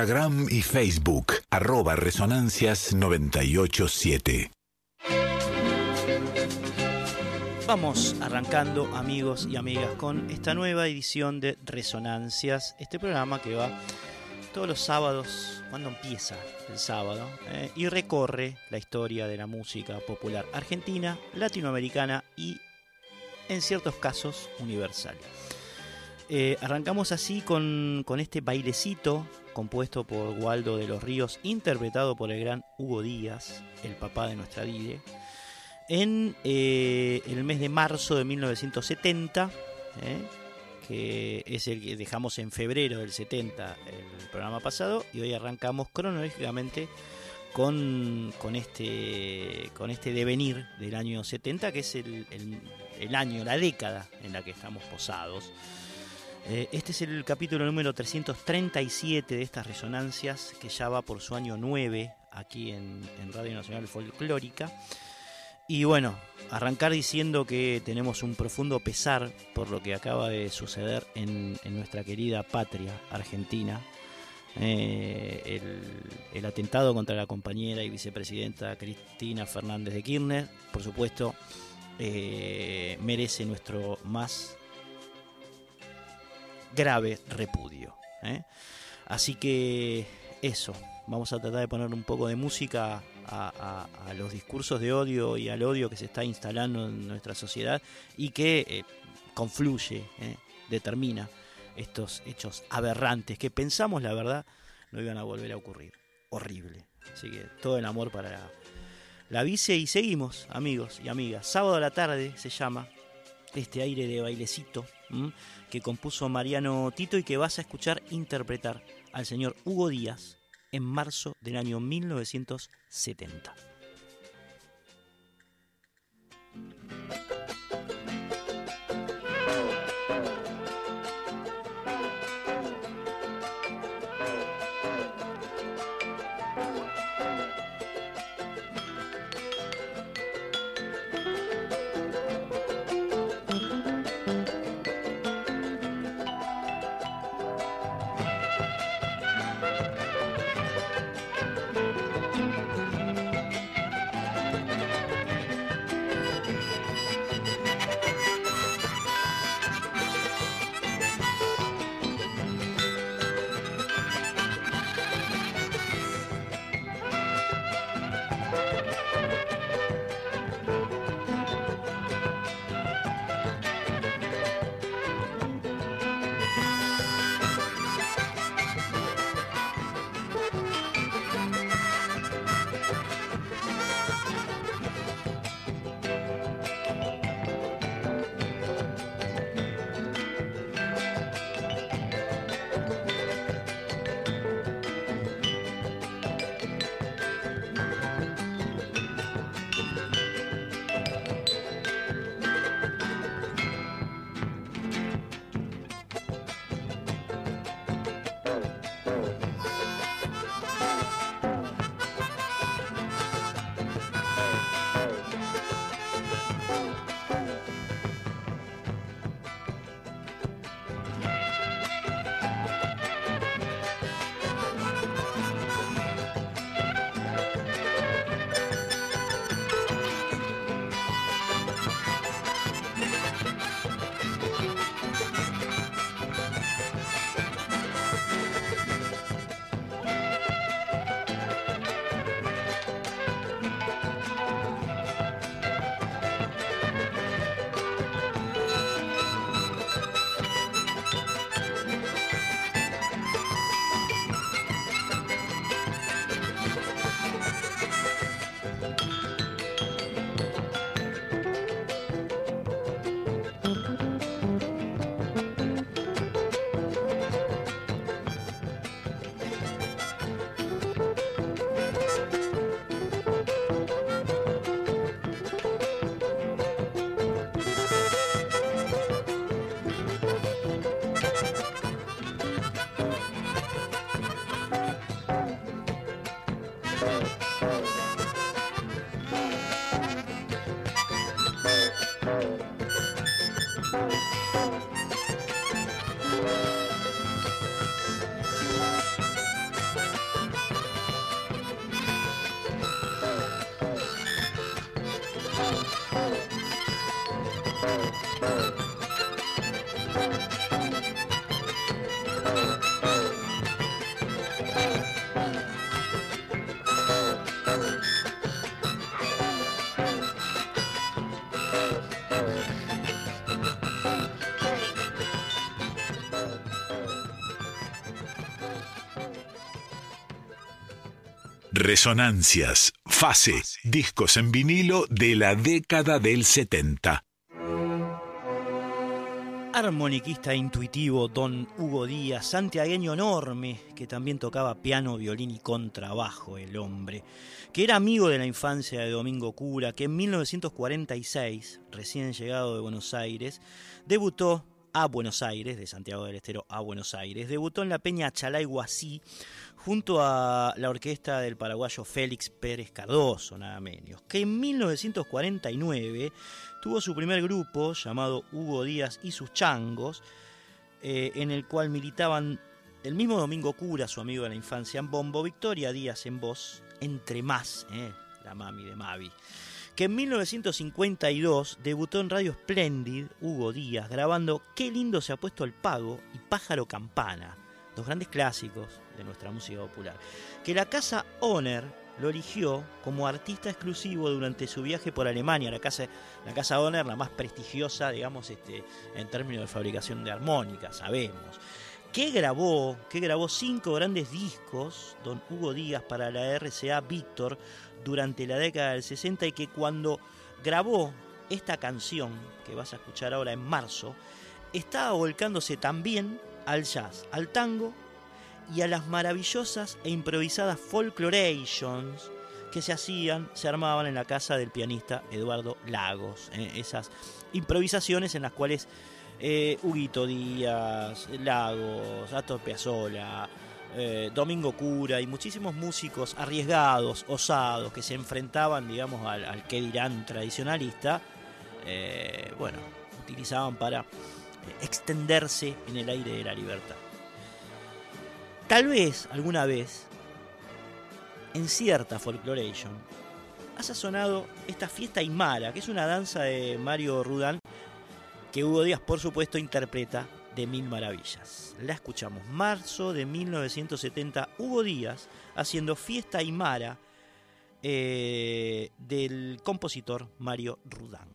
Instagram y Facebook, arroba Resonancias 987. Vamos arrancando, amigos y amigas, con esta nueva edición de Resonancias, este programa que va todos los sábados, cuando empieza el sábado, eh, y recorre la historia de la música popular argentina, latinoamericana y, en ciertos casos, universal. Eh, arrancamos así con, este bailecito compuesto por Waldo de los Ríos, interpretado por el gran Hugo Díaz, el papá de nuestra Dide, en eh, el mes de marzo de 1970, eh, que es el que dejamos en febrero del 70 el programa pasado, y hoy arrancamos cronológicamente con, con, este, con este devenir del año 70, que es el, el año, la década en la que estamos posados. Eh, este es el capítulo número 337 de estas resonancias, que ya va por su año 9 aquí en, Radio Nacional Folclórica. Y bueno, arrancar diciendo que tenemos un profundo pesar por lo que acaba de suceder en, nuestra querida patria argentina. Eh, el, atentado contra la compañera y vicepresidenta Cristina Fernández de Kirchner, por supuesto, eh, merece nuestro más grave repudio. ¿eh? Así que eso, vamos a tratar de poner un poco de música a, los discursos de odio y al odio que se está instalando en nuestra sociedad y que eh, confluye, eh, determina estos hechos aberrantes que pensamos, la verdad, no iban a volver a ocurrir. Horrible. Así que todo el amor para la, la vice y seguimos, amigos y amigas. Sábado a la tarde se llama este aire de bailecito que compuso Mariano Tito y que vas a escuchar interpretar al señor Hugo Díaz en marzo del año 1970. Resonancias, fase, discos en vinilo de la década del 70. Armoniquista intuitivo don Hugo Díaz, santiagueño enorme, que también tocaba piano, violín y contrabajo, el hombre, que era amigo de la infancia de Domingo Cura, que en 1946, recién llegado de Buenos Aires, debutó a Buenos Aires, de Santiago del Estero a Buenos Aires, debutó en la Peña Chalay Guasí, junto a la orquesta del paraguayo Félix Pérez Cardoso, nada menos, que en 1949 tuvo su primer grupo llamado Hugo Díaz y sus Changos, eh, en el cual militaban el mismo Domingo Cura, su amigo de la infancia, en bombo, Victoria Díaz en voz, entre más, eh, la mami de Mavi que en 1952 debutó en Radio Splendid Hugo Díaz grabando Qué lindo se ha puesto el pago y Pájaro Campana, dos grandes clásicos de nuestra música popular, que la casa Honor lo eligió como artista exclusivo durante su viaje por Alemania, la casa, la casa Honor, la más prestigiosa, digamos, este, en términos de fabricación de armónica, sabemos. Grabó, que grabó cinco grandes discos, don Hugo Díaz, para la RCA Víctor durante la década del 60 y que cuando grabó esta canción que vas a escuchar ahora en marzo, estaba volcándose también al jazz, al tango y a las maravillosas e improvisadas folklorations que se hacían, se armaban en la casa del pianista Eduardo Lagos. ¿eh? esas improvisaciones en las cuales eh, Huguito Díaz, Lagos, Astor Piazzolla, eh, Domingo Cura y muchísimos músicos arriesgados, osados, que se enfrentaban, digamos, al, al que dirán tradicionalista, bueno, utilizaban para extenderse en el aire de la libertad. Tal vez, alguna vez, en cierta folkloration, haya sonado esta fiesta aymara, que es una danza de Mario Rudán, que Hugo Díaz, por supuesto, interpreta de Mil Maravillas. La escuchamos, marzo de 1970, Hugo Díaz haciendo fiesta aymara eh, del compositor Mario Rudán.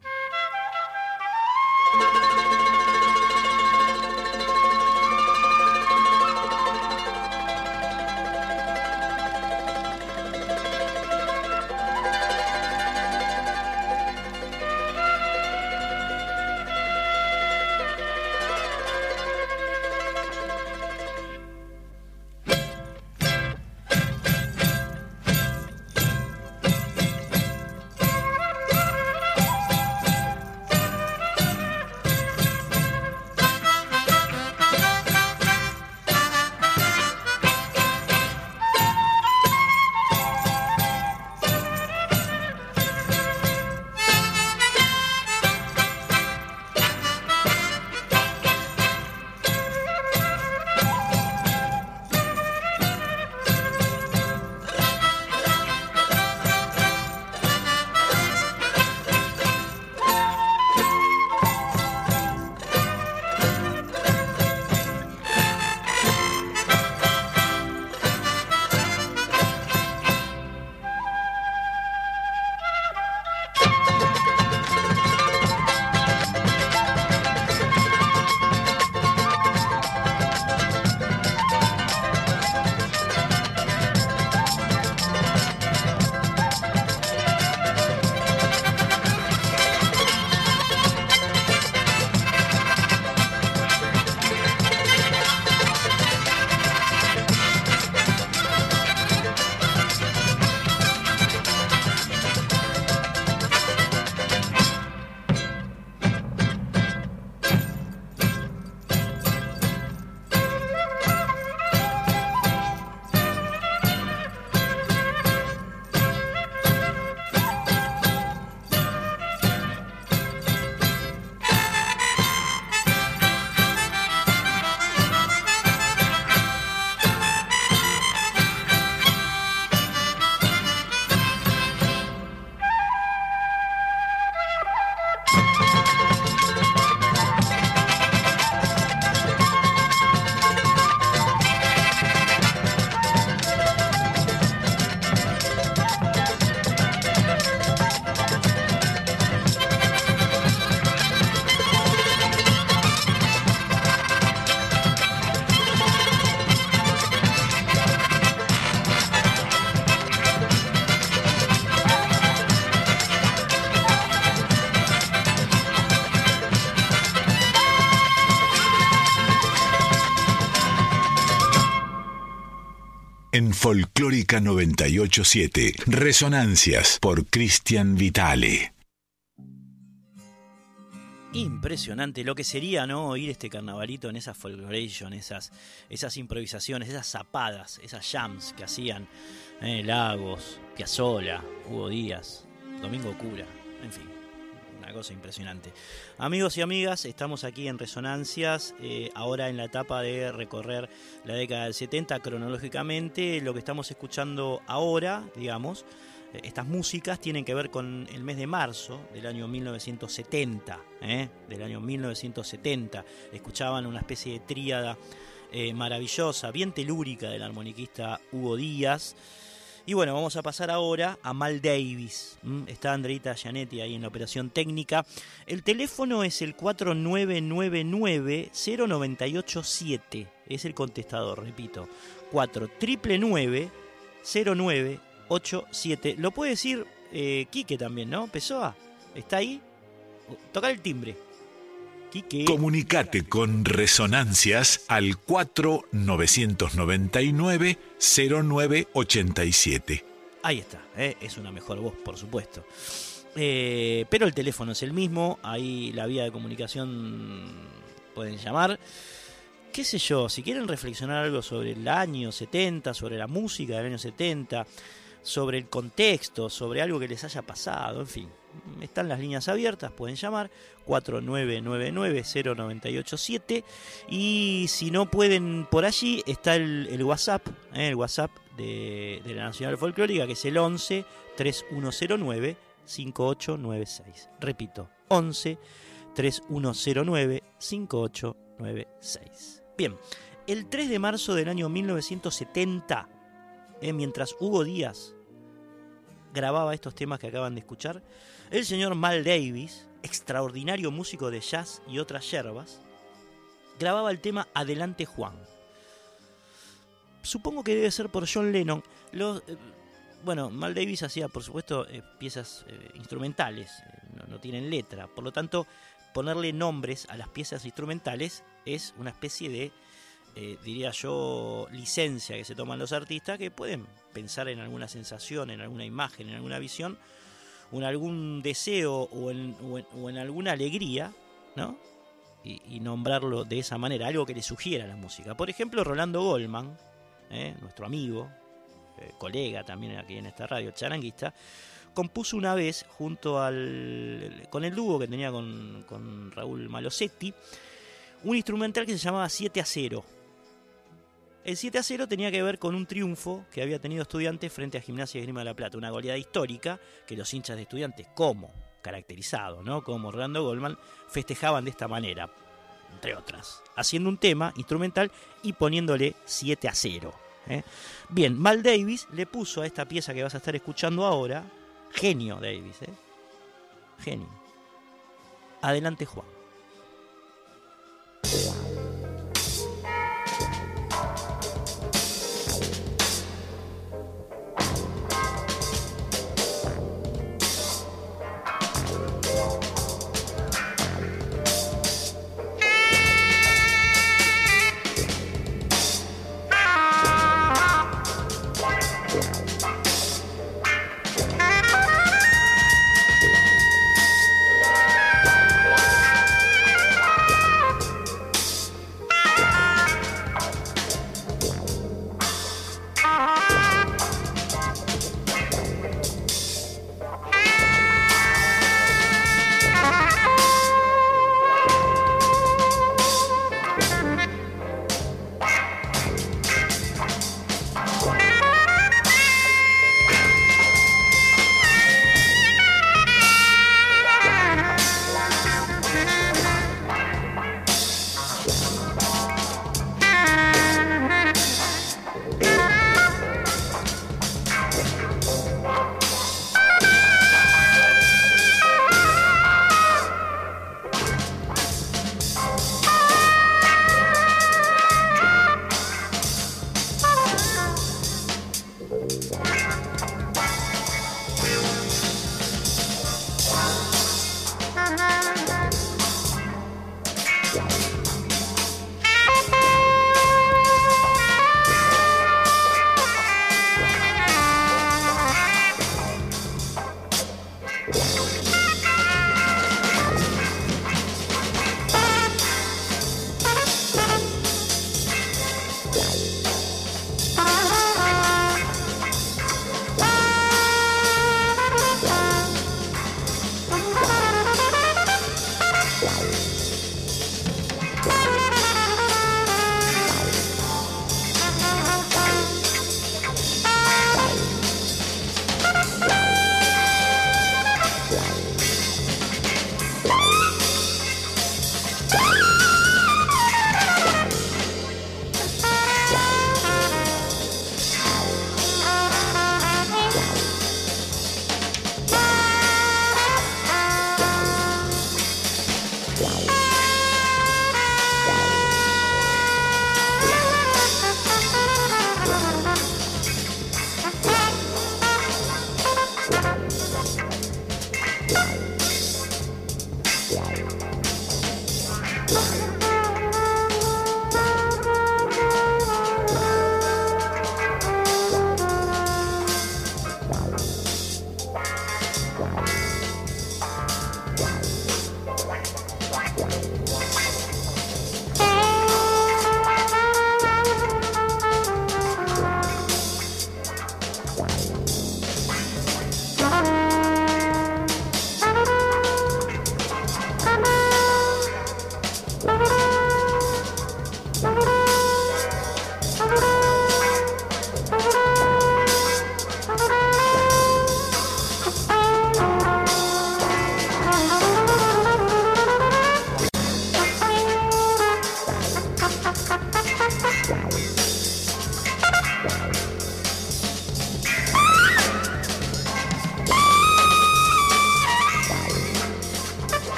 En Folclórica 987. Resonancias por Cristian Vitale. Impresionante lo que sería, ¿no? Oír este carnavalito en esas folkloration, esas, esas improvisaciones, esas zapadas, esas jams que hacían eh, Lagos, Piazzola, Hugo Díaz, Domingo Cura, en fin cosa impresionante. Amigos y amigas, estamos aquí en Resonancias, eh, ahora en la etapa de recorrer la década del 70 cronológicamente. Lo que estamos escuchando ahora, digamos, eh, estas músicas tienen que ver con el mes de marzo del año 1970, ¿eh? del año 1970. Escuchaban una especie de tríada maravillosa, bien telúrica del armoniquista Hugo Díaz. Y bueno, vamos a pasar ahora a Mal Davis. Está Andreita Gianetti ahí en la operación técnica. El teléfono es el 4999-0987. Es el contestador, repito. 4999-0987. Lo puede decir eh, Quique también, ¿no? Pessoa, ¿está ahí? Tocar el timbre. Comunicate con Resonancias al 4999-0987. Ahí está, ¿eh? es una mejor voz, por supuesto. Eh, pero el teléfono es el mismo, ahí la vía de comunicación pueden llamar. Qué sé yo, si quieren reflexionar algo sobre el año 70, sobre la música del año 70, sobre el contexto, sobre algo que les haya pasado, en fin, están las líneas abiertas, pueden llamar 4999-0987 y si no pueden por allí está el, WhatsApp, ¿eh? el WhatsApp de, la Nacional Folclórica que es el 11 3109 5896. Repito, 11 3109 5896. Bien, el 3 de marzo del año 1970, ¿eh? mientras Hugo Díaz grababa estos temas que acaban de escuchar, el señor Mal Davis, extraordinario músico de jazz y otras yerbas, grababa el tema Adelante Juan. Supongo que debe ser por John Lennon. Los, eh, bueno, Mal Davis hacía, por supuesto, eh, piezas eh, instrumentales, no, no, tienen letra. Por lo tanto, ponerle nombres a las piezas instrumentales es una especie de, diría yo, licencia que se toman los artistas que pueden pensar en alguna sensación, en alguna imagen, en alguna visión en algún deseo o en, alguna alegría, ¿no? Y, nombrarlo de esa manera, algo que le sugiera la música. Por ejemplo, Rolando Goldman, ¿eh? nuestro amigo, eh, colega también aquí en esta radio, charanguista, compuso una vez junto al con el dúo que tenía con, con Raúl Malosetti un instrumental que se llamaba 7 a 0 el 7 a 0 tenía que ver con un triunfo que había tenido estudiantes frente a Gimnasia Grima de la Plata, una goleada histórica que los hinchas de estudiantes, como caracterizado, ¿no? como Orlando Goldman, festejaban de esta manera, entre otras, haciendo un tema instrumental y poniéndole 7 a 0. ¿eh? Bien, Mal Davis le puso a esta pieza que vas a estar escuchando ahora, genio Davis, ¿eh? genio. Adelante Juan.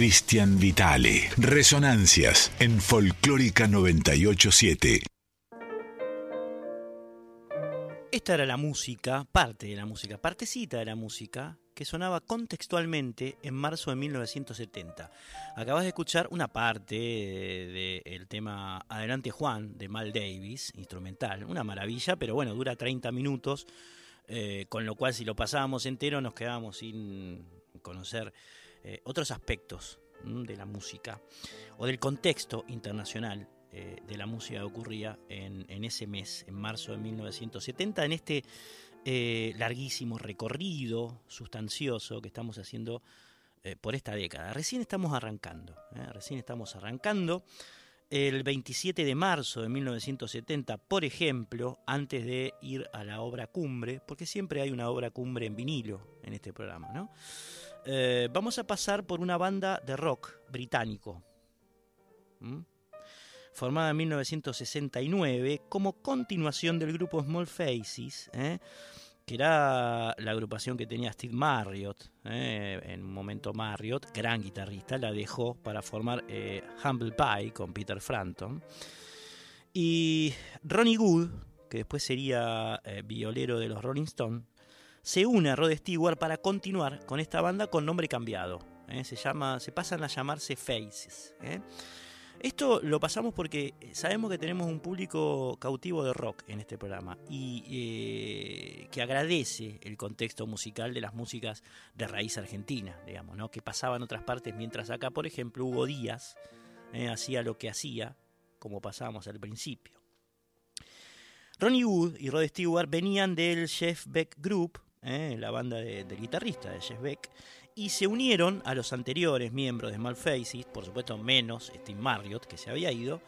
Cristian Vitale. Resonancias en Folclórica 987. Esta era la música, parte de la música, partecita de la música que sonaba contextualmente en marzo de 1970. Acabas de escuchar una parte del tema Adelante Juan de Mal Davis, instrumental, una maravilla, pero bueno, dura 30 minutos, eh, con lo cual si lo pasábamos entero nos quedábamos sin conocer eh, otros aspectos de la música o del contexto internacional eh, de la música que ocurría en, ese mes, en marzo de 1970, en este eh, larguísimo recorrido sustancioso que estamos haciendo por esta década. Recién estamos arrancando, recién estamos arrancando. El 27 de marzo de 1970, por ejemplo, antes de ir a la obra cumbre, porque siempre hay una obra cumbre en vinilo en este programa, ¿no? Eh, vamos a pasar por una banda de rock británico, formada en 1969 como continuación del grupo Small Faces, ¿eh? que era la agrupación que tenía Steve Marriott. ¿eh? En un momento Marriott, gran guitarrista, la dejó para formar Humble Pie con Peter Frampton. Y Ronnie Wood, que después sería violero de los Rolling Stones, se une a Rod Stewart para continuar con esta banda con nombre cambiado. ¿eh? Se, llama, se pasan a llamarse Faces. ¿eh? Esto lo pasamos porque sabemos que tenemos un público cautivo de rock en este programa y eh, que agradece el contexto musical de las músicas de raíz argentina, digamos, ¿no? que pasaban otras partes, mientras acá, por ejemplo, Hugo Díaz hacía lo que hacía, como pasábamos al principio. Ronnie Wood y Rod Stewart venían del Jeff Beck Group, ¿eh? la banda de, guitarrista de Jeff Beck, y se unieron a los anteriores miembros de Small Faces, por supuesto menos Steve Marriott, que se había ido.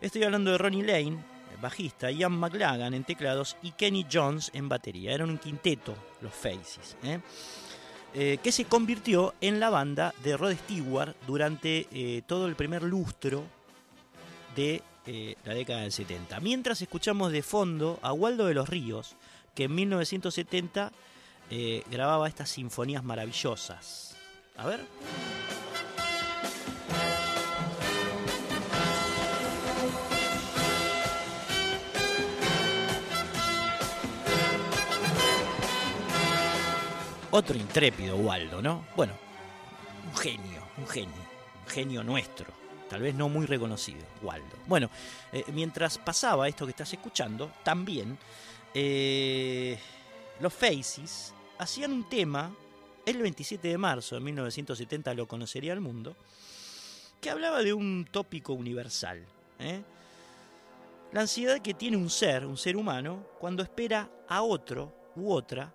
Estoy hablando de Ronnie Lane, bajista, Ian McLagan en teclados y Kenny Jones en batería. Eran un quinteto, los Faces, ¿eh? Eh, que se convirtió en la banda de Rod Stewart durante todo el primer lustro de la década del 70. Mientras escuchamos de fondo a Waldo de los Ríos, que en 1970 eh, grababa estas sinfonías maravillosas. A ver. Otro intrépido Waldo, ¿no? Bueno, un genio, un genio, un genio nuestro, tal vez no muy reconocido, Waldo. Bueno, eh, mientras pasaba esto que estás escuchando, también eh, los Faces hacían un tema, el 27 de marzo de 1970 lo conocería el mundo, que hablaba de un tópico universal. ¿eh? La ansiedad que tiene un ser, un ser humano, cuando espera a otro u otra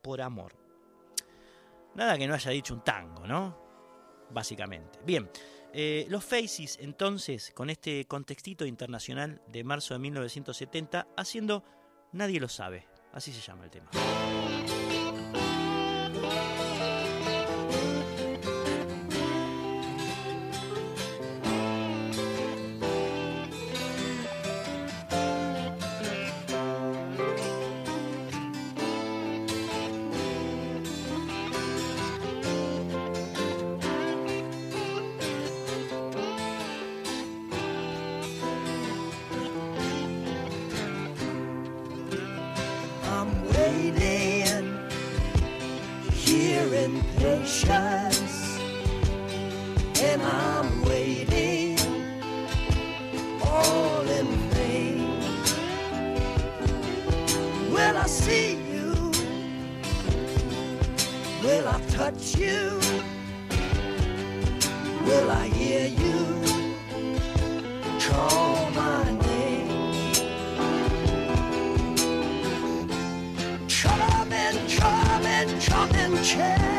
por amor. Nada que no haya dicho un tango, ¿no? Básicamente. Bien, eh, los Faces entonces, con este contextito internacional de marzo de 1970, haciendo Nadie lo sabe. Así se llama el tema. in patience and I'm waiting all in vain. Will I see you? Will I touch you? Will I hear you call my name? Come and come and come and charming.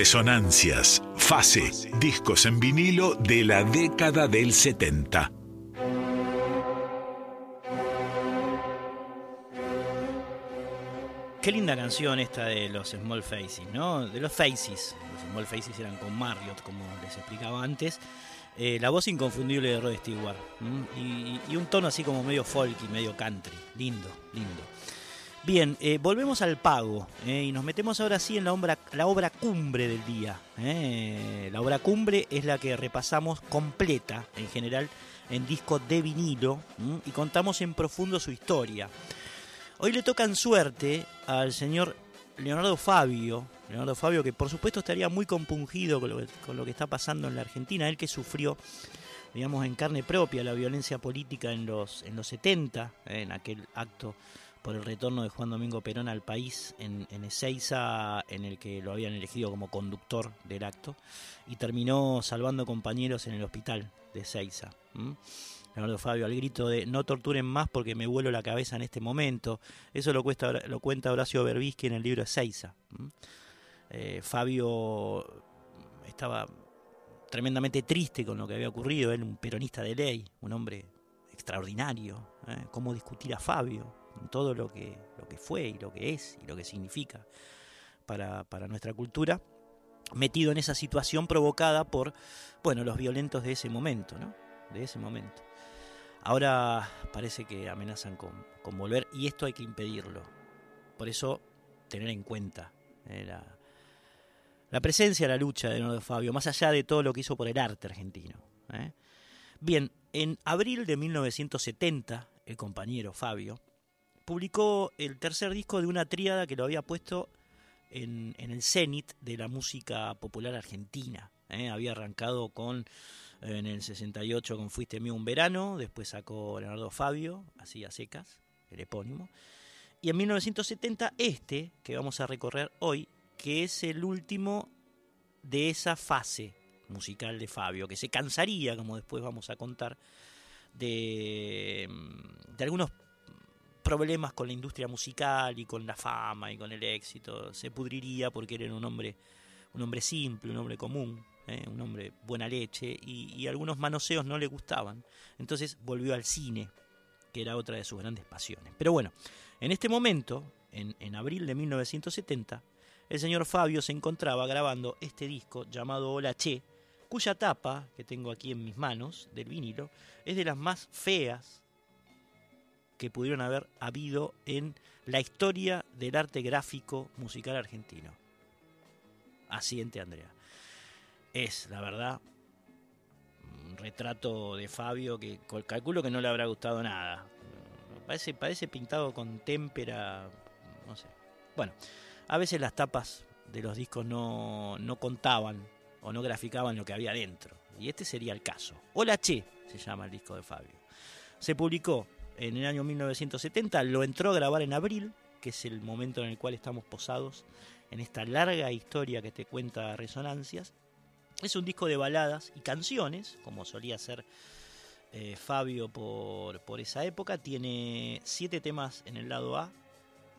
Resonancias, fase, discos en vinilo de la década del 70. Qué linda canción esta de los Small Faces, ¿no? De los Faces. Los Small Faces eran con Marriott, como les explicaba antes. Eh, la voz inconfundible de Rod Stewart. Y, y un tono así como medio folky, medio country. Lindo, lindo. Bien, eh, volvemos al pago eh, y nos metemos ahora sí en la obra, la obra cumbre del día. eh. La obra cumbre es la que repasamos completa en general en disco de vinilo y contamos en profundo su historia. Hoy le tocan suerte al señor Leonardo Fabio, Leonardo Fabio que por supuesto estaría muy compungido con lo, que, con lo que está pasando en la Argentina, él que sufrió, digamos, en carne propia la violencia política en los, en los 70, eh, en aquel acto por el retorno de Juan Domingo Perón al país en, en Ezeiza, en el que lo habían elegido como conductor del acto, y terminó salvando compañeros en el hospital de Ezeiza. ¿m? Leonardo Fabio al grito de no torturen más porque me vuelo la cabeza en este momento. Eso lo, cuesta, lo cuenta Horacio Berbisky en el libro Ezeiza. Eh, Fabio estaba tremendamente triste con lo que había ocurrido, él un peronista de ley, un hombre extraordinario. ¿eh? ¿Cómo discutir a Fabio? En todo lo que, lo que fue y lo que es y lo que significa para, para nuestra cultura, metido en esa situación provocada por bueno, los violentos de ese momento, ¿no? De ese momento. Ahora parece que amenazan con, con volver y esto hay que impedirlo. por eso tener en cuenta eh, la, la presencia, la lucha de Leonardo Fabio, más allá de todo lo que hizo por el arte argentino. ¿eh? Bien, en abril de 1970, el compañero Fabio publicó el tercer disco de una tríada que lo había puesto en, el cenit de la música popular argentina. ¿eh? Había arrancado con en el 68 con Fuiste mío un verano, después sacó Leonardo Fabio, así a secas, el epónimo. Y en 1970 este, que vamos a recorrer hoy, que es el último de esa fase musical de Fabio, que se cansaría, como después vamos a contar, de, mm, de algunos problemas con la industria musical y con la fama y con el éxito. Se pudriría porque era un hombre, un hombre simple, un hombre común, ¿eh? un hombre buena leche, y, algunos manoseos no le gustaban. Entonces volvió al cine, que era otra de sus grandes pasiones. Pero bueno, en este momento, en, en abril de 1970, el señor Fabio se encontraba grabando este disco llamado Hola Che, cuya tapa, que tengo aquí en mis manos, del vinilo, es de las más feas que pudieron haber habido en la historia del arte gráfico musical argentino. Asiente Andrea. Es, la verdad, un retrato de Fabio que calculo que no le habrá gustado nada. Parece, parece pintado con témpera, no sé. Bueno, a veces las tapas de los discos no, no contaban o no graficaban lo que había dentro. Y este sería el caso. Hola Che se llama el disco de Fabio. Se publicó en el año 1970, lo entró a grabar en abril, que es el momento en el cual estamos posados en esta larga historia que te cuenta Resonancias. Es un disco de baladas y canciones, como solía ser eh, Fabio por, esa época. Tiene siete temas en el lado A,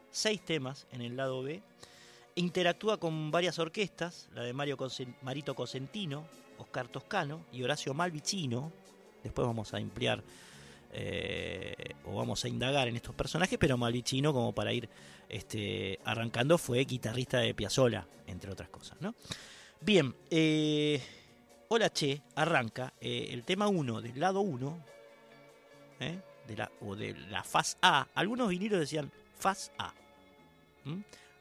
seis temas en el lado B. Interactúa con varias orquestas, la de Mario Marito Cosentino, Oscar Toscano y Horacio Malvicino. Después vamos a ampliar eh, o vamos a indagar en estos personajes, pero Malvicino, como para ir este, arrancando, fue guitarrista de Piazzolla, entre otras cosas. ¿no? Bien, eh, Hola Che arranca eh, el tema 1 del lado 1, ¿eh? de la, o de la faz A. Algunos vinilos decían faz A.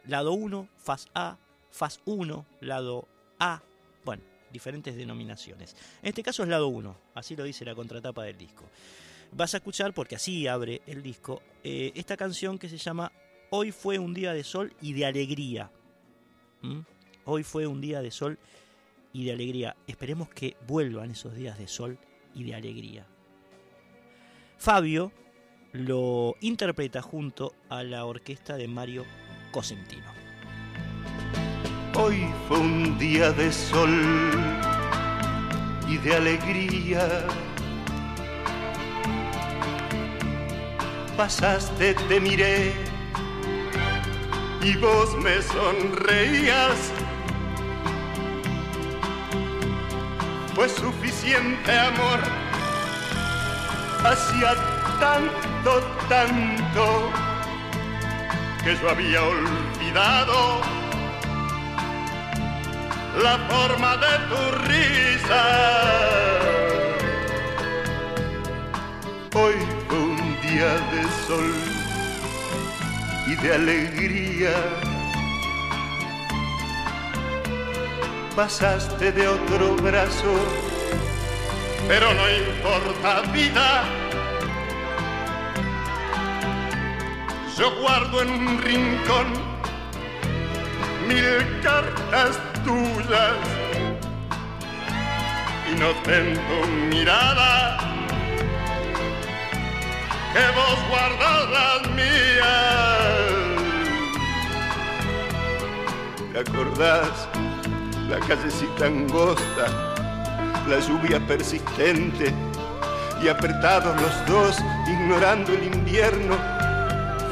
Lado 1, faz A, faz 1, lado A. Bueno, diferentes denominaciones. En este caso es lado 1, así lo dice la contratapa del disco. Vas a escuchar, porque así abre el disco, eh, esta canción que se llama Hoy fue un día de sol y de alegría. ¿m? Hoy fue un día de sol y de alegría. Esperemos que vuelvan esos días de sol y de alegría. Fabio lo interpreta junto a la orquesta de Mario Cosentino. Hoy fue un día de sol y de alegría. Pasaste, te miré y vos me sonreías. Fue suficiente amor. Hacía tanto, tanto que yo había olvidado la forma de tu risa. Hoy de sol y de alegría. Pasaste de otro brazo, pero no importa vida. Yo guardo en un rincón mil cartas tuyas y noté en tu mirada que vos guardas las mías. ¿Te acordás? La callecita angosta, la lluvia persistente y apretados los dos, ignorando el invierno,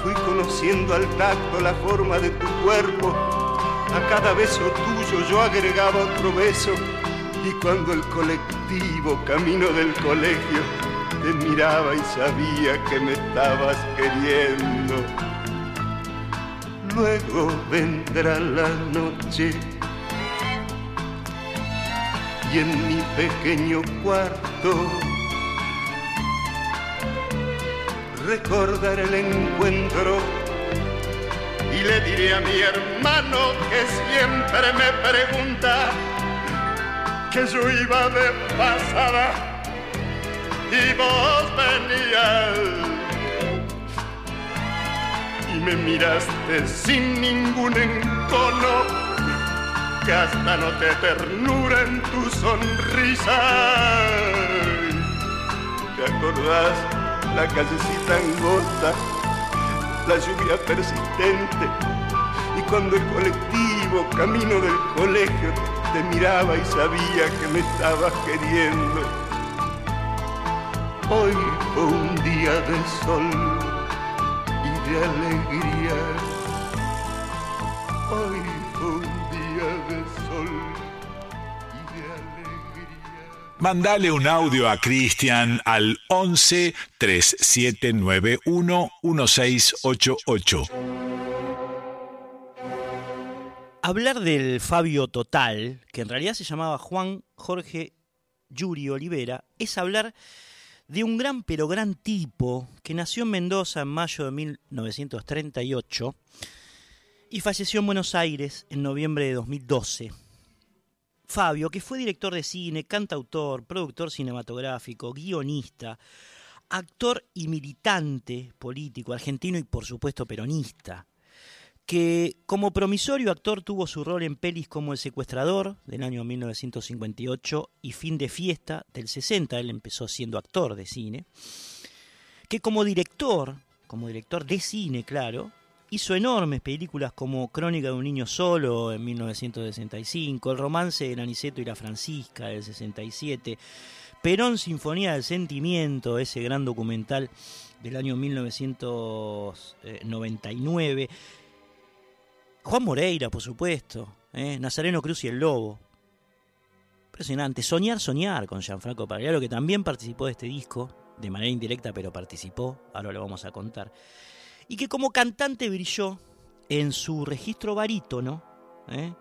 fui conociendo al tacto la forma de tu cuerpo. A cada beso tuyo yo agregaba otro beso y cuando el colectivo camino del colegio te miraba y sabía que me estabas queriendo. Luego vendrá la noche y en mi pequeño cuarto recordar el encuentro y le diré a mi hermano que siempre me pregunta que yo iba de pasada y vos venías y me miraste sin ningún encono que hasta noté ternura en tu sonrisa. ¿Te acordás la callecita angosta, la lluvia persistente? Y cuando el colectivo, camino del colegio, te miraba y sabía que me estabas queriendo. Hoy fue un día de sol y de alegría. Hoy fue un día de sol y de alegría. Mandale un audio a Cristian al 11 3791 1688. Hablar del Fabio Total, que en realidad se llamaba Juan Jorge Yuri Olivera, es hablar de un gran pero gran tipo que nació en Mendoza en mayo de 1938 y falleció en Buenos Aires en noviembre de 2012. Fabio, que fue director de cine, cantautor, productor cinematográfico, guionista, actor y militante político argentino y por supuesto peronista, que como promisorio actor tuvo su rol en pelis como El secuestrador del año 1958 y Fin de fiesta del 60, él empezó siendo actor de cine, que como director, como director de cine, claro, hizo enormes películas como Crónica de un niño solo en 1965, El romance de Aniceto y la Francisca del 67, Perón Sinfonía del Sentimiento, ese gran documental del año 1999, Juan Moreira, por supuesto, ¿eh? Nazareno Cruz y el Lobo. Impresionante. Soñar, soñar con Gianfranco Pagliaro, que también participó de este disco, de manera indirecta, pero participó, ahora lo vamos a contar. Y que como cantante brilló en su registro barítono, ¿eh?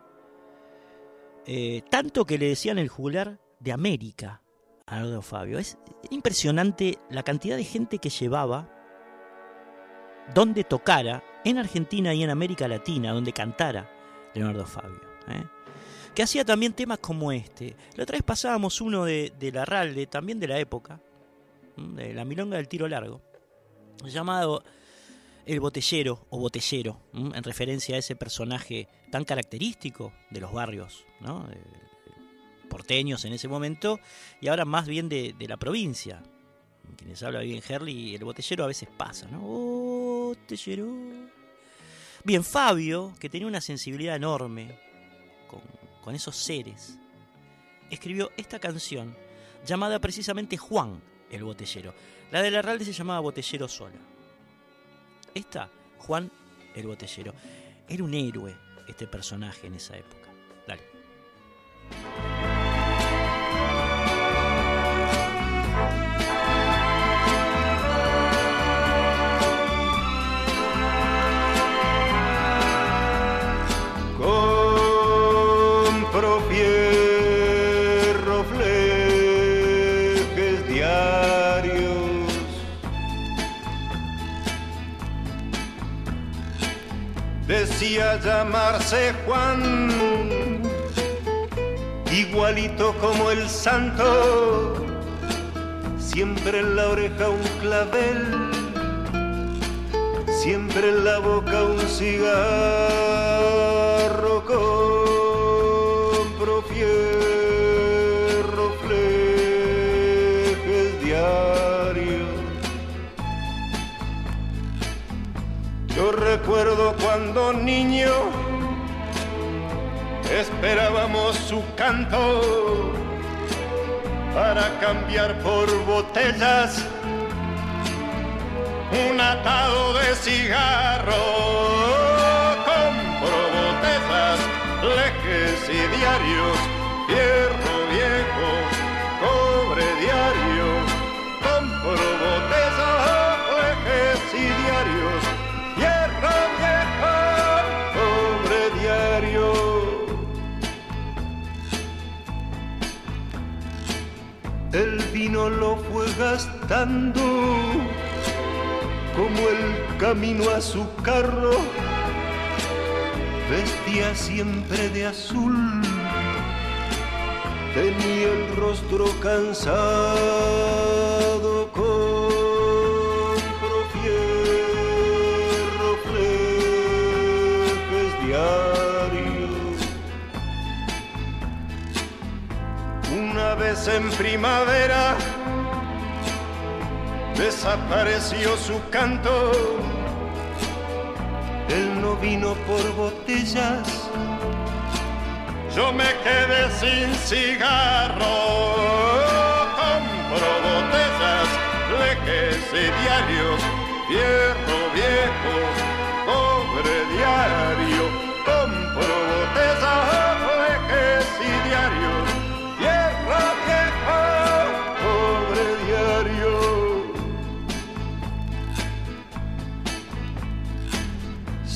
Eh, tanto que le decían el juglar de América a Leonardo Fabio. Es impresionante la cantidad de gente que llevaba donde tocara en Argentina y en América Latina, donde cantara Leonardo Fabio. ¿eh? Que hacía también temas como este. La otra vez pasábamos uno de, de la Ralde, también de la época, de la milonga del tiro largo, llamado El Botellero o Botellero, en referencia a ese personaje tan característico de los barrios, ¿no? porteños en ese momento, y ahora más bien de, la provincia. Quienes habla bien Herley, el botellero a veces pasa, ¿no? Botellero. Bien, Fabio, que tenía una sensibilidad enorme con, esos seres, escribió esta canción llamada precisamente Juan el Botellero. La de la Ralde se llamaba Botellero Sola. Esta, Juan el Botellero. Era un héroe este personaje en esa época. Dale. Decía llamarse Juan, igualito como el santo, siempre en la oreja un clavel siempre en la boca un cigarro cuando niño esperábamos su canto para cambiar por botellas un atado de cigarro. Compro botellas, lejes y diarios, fierro El vino lo fue gastando como el camino a su carro vestía siempre de azul, tenía el rostro cansado, En primavera desapareció su canto. Él no vino por botellas. Yo me quedé sin cigarro, compro botellas, leques y diarios, viejo, viejo, pobre diario, compro botellas, leques y diarios,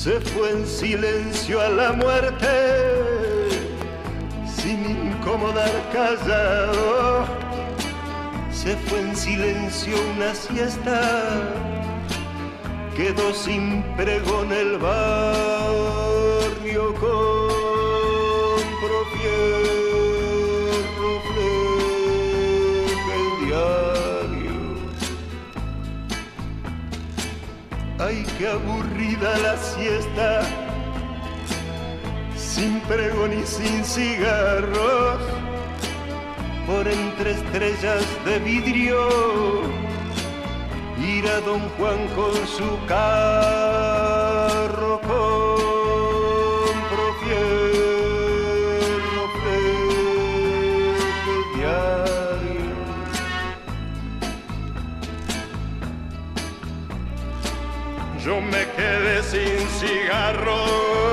se fue en silencio a la muerte, sin incomodar callado. Se fue en silencio una siesta, quedó sin pregón el barrio compro aburrida la siesta, sin pregón y sin cigarros, por entre estrellas de vidrio, ir a don Juan con su carro, sin cigarro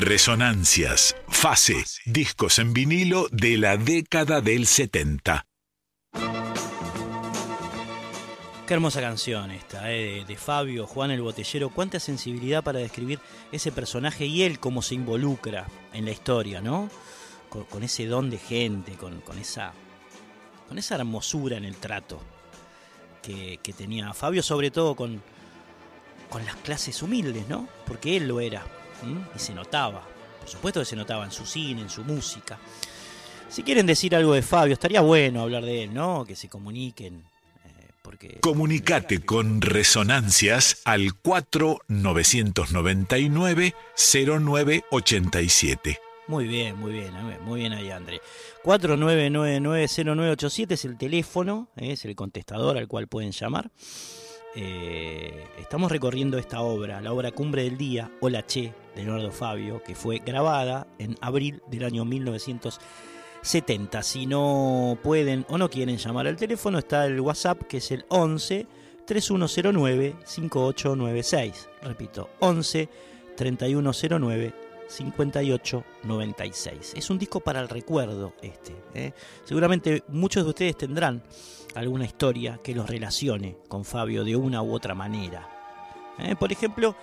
Resonancias, fase, discos en vinilo de la década del 70. Qué hermosa canción esta, eh, de, Fabio, Juan el Botellero. Cuánta sensibilidad para describir ese personaje y él cómo se involucra en la historia, ¿no? Con, ese don de gente, con, con esa, con esa hermosura en el trato que, que tenía Fabio, sobre todo con, con las clases humildes, ¿no? Porque él lo era ¿m? y se notaba. Por supuesto que se notaba en su cine, en su música. Si quieren decir algo de Fabio, estaría bueno hablar de él, ¿no? Que se comuniquen. eh, porque Comunicate con Resonancias al 4999 0987. Muy bien, muy bien, muy bien, muy bien ahí, André. 49990987 es el teléfono, eh, es el contestador al cual pueden llamar. Eh, estamos recorriendo esta obra, la obra Cumbre del Día, Hola Che, de Leonardo Fabio, que fue grabada en abril del año 1970. Si no pueden o no quieren llamar al teléfono, está el WhatsApp, que es el 11 3109 5896. Repito, 11 3109 5896. Es un disco para el recuerdo este. ¿eh? Seguramente muchos de ustedes tendrán alguna historia que los relacione con Fabio de una u otra manera. ¿eh? Por ejemplo,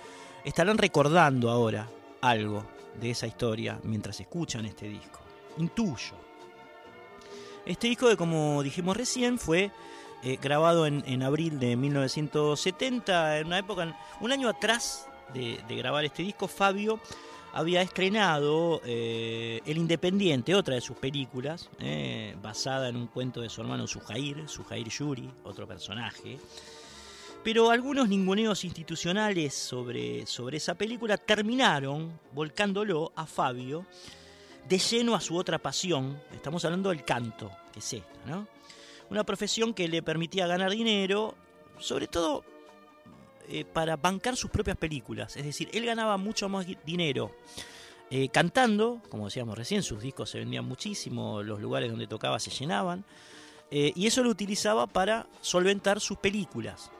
estarán recordando ahora algo de esa historia mientras escuchan este disco. Intuyo. Este disco, que como dijimos recién, fue eh, grabado en, en abril de 1970, en una época, un año atrás de, de grabar este disco, Fabio había estrenado eh, El Independiente, otra de sus películas, eh, basada en un cuento de su hermano Sujair, Sujair Yuri, otro personaje. Pero algunos ninguneos institucionales sobre, sobre esa película terminaron volcándolo a Fabio de lleno a su otra pasión. Estamos hablando del canto, que es esta, ¿no? Una profesión que le permitía ganar dinero, sobre todo eh, para bancar sus propias películas. Es decir, él ganaba mucho más dinero eh, cantando, como decíamos recién, sus discos se vendían muchísimo, los lugares donde tocaba se llenaban, eh, y eso lo utilizaba para solventar sus películas.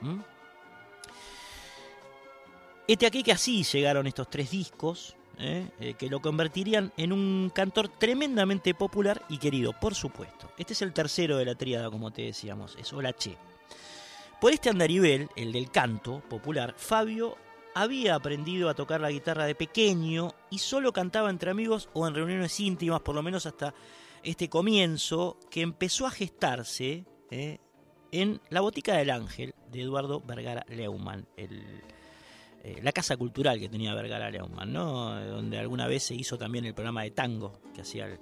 Este aquí que así llegaron estos tres discos, que lo convertirían en un cantor tremendamente popular y querido, por supuesto. Este es el tercero de la tríada, como te decíamos, es Hola Che. Por este andarivel, el del canto popular, Fabio había aprendido a tocar la guitarra de pequeño y solo cantaba entre amigos o en reuniones íntimas, por lo menos hasta este comienzo, que empezó a gestarse ¿eh? en La Botica del Ángel de Eduardo Vergara Leumann, el, eh, la casa cultural que tenía Vergara Leumann, ¿no? donde alguna vez se hizo también el programa de tango que hacía el,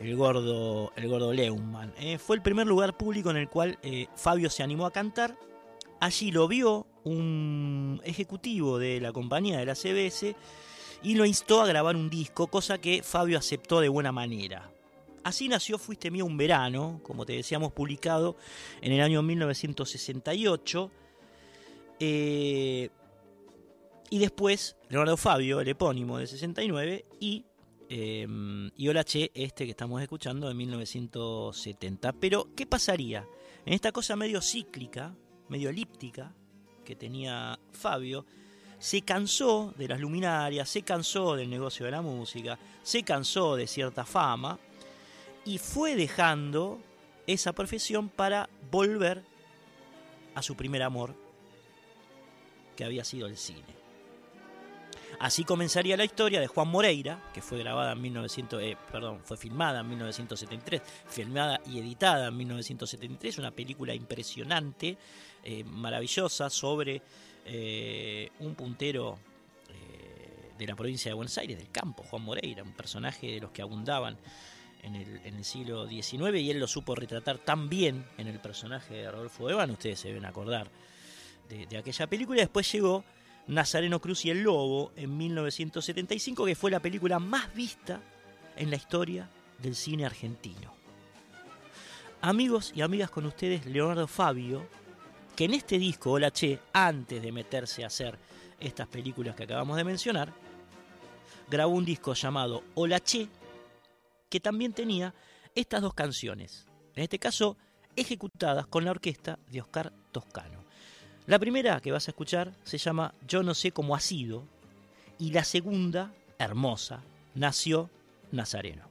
el gordo, el gordo Leumann. ¿eh? fue el primer lugar público en el cual eh, Fabio se animó a cantar. Allí lo vio un ejecutivo de la compañía de la CBS y lo instó a grabar un disco, cosa que Fabio aceptó de buena manera. Así nació Fuiste mío un verano, como te decíamos, publicado en el año 1968. Eh, y después Leonardo Fabio, el epónimo de 69, y, eh, y Hola Che, este que estamos escuchando de 1970. Pero, ¿qué pasaría? En esta cosa medio cíclica, medio elíptica, que tenía Fabio, se cansó de las luminarias, se cansó del negocio de la música, se cansó de cierta fama y fue dejando esa profesión para volver a su primer amor, que había sido el cine. Así comenzaría la historia de Juan Moreira, que fue grabada en 1900, eh, perdón, fue filmada en 1973, filmada y editada en 1973, una película impresionante, eh, maravillosa sobre eh, un puntero de la provincia de Buenos Aires, del campo, Juan Moreira, un personaje de los que abundaban en el, en el siglo XIX y él lo supo retratar tan bien en el personaje de Rodolfo Evan, ustedes se deben acordar de, de aquella película. Después llegó Nazareno Cruz y el Lobo en 1975, que fue la película más vista en la historia del cine argentino. Amigos y amigas con ustedes, Leonardo Fabio, que en este disco, Hola Che, antes de meterse a hacer estas películas que acabamos de mencionar, grabó un disco llamado Hola Che, que también tenía estas dos canciones, en este caso ejecutadas con la orquesta de Oscar Toscano. La primera que vas a escuchar se llama Yo no sé cómo ha sido y la segunda, hermosa, nació Nazareno.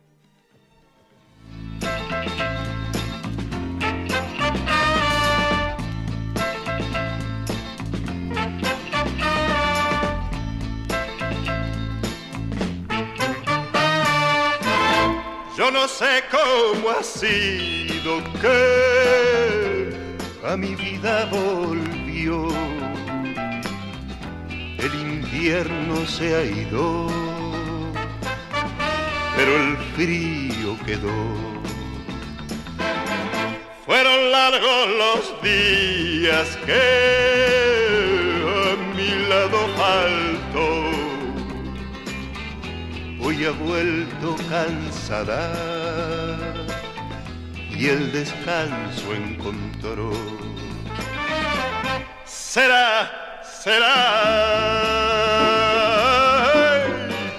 Yo no sé cómo ha sido que a mi vida El invierno se ha ido, pero el frío quedó. Fueron largos los días que a mi lado faltó hoy ha vuelto cansada y el descanso encontró. Será, será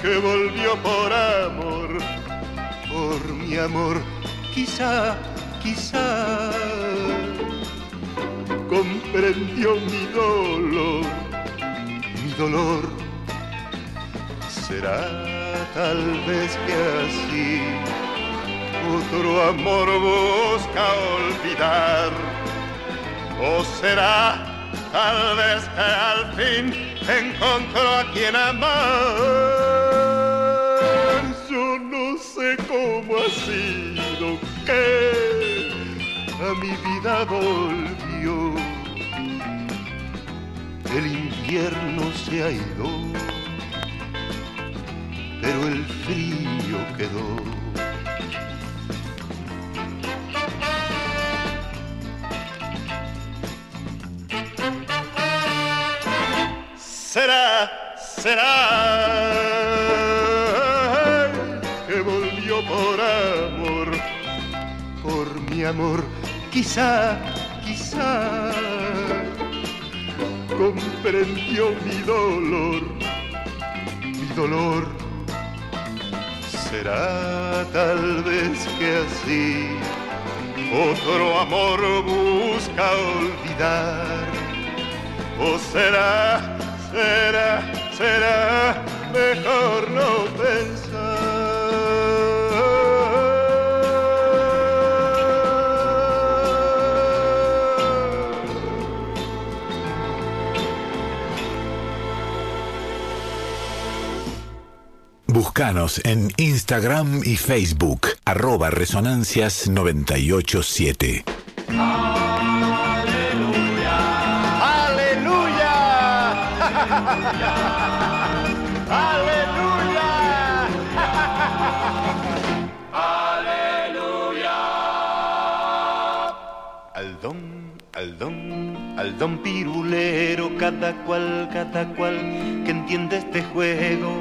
que volvió por amor, por mi amor, quizá, quizá comprendió mi dolor, mi dolor será tal vez que así otro amor busca olvidar. O será tal vez que al fin encontró a quien amar. Yo no sé cómo ha sido que a mi vida volvió. El invierno se ha ido pero el frío quedó. Será, será que volvió por amor, por mi amor, quizá, quizá comprendió mi dolor, mi dolor será tal vez que así otro amor busca olvidar. O será, será, será mejor pensar. En Instagram y Facebook, arroba resonancias 987. Don, al don, al don pirulero, cada cual, cada cual que entiende este juego.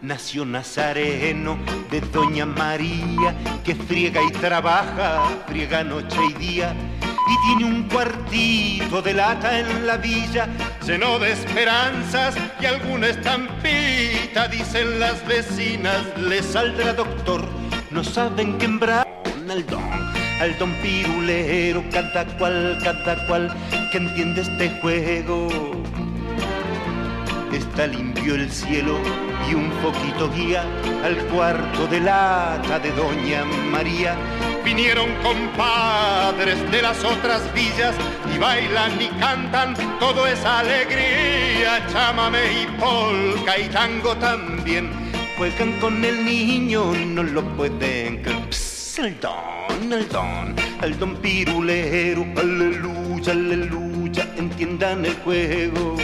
Nació Nazareno de Doña María, que friega y trabaja, friega noche y día, y tiene un cuartito de lata en la villa, lleno de esperanzas y alguna estampita, dicen las vecinas, le saldrá doctor, no saben que al don, al don pirulero, cada cual, cada cual que entiende este juego. Está limpio el cielo y un poquito guía al cuarto de lata de Doña María. Vinieron compadres de las otras villas bailan y cantan, todo es alegría, chámame y polka y tango también. Juegan con el niño, no lo pueden. Pss, el don, el don, el don pirulero, aleluya, aleluya, entiendan el juego.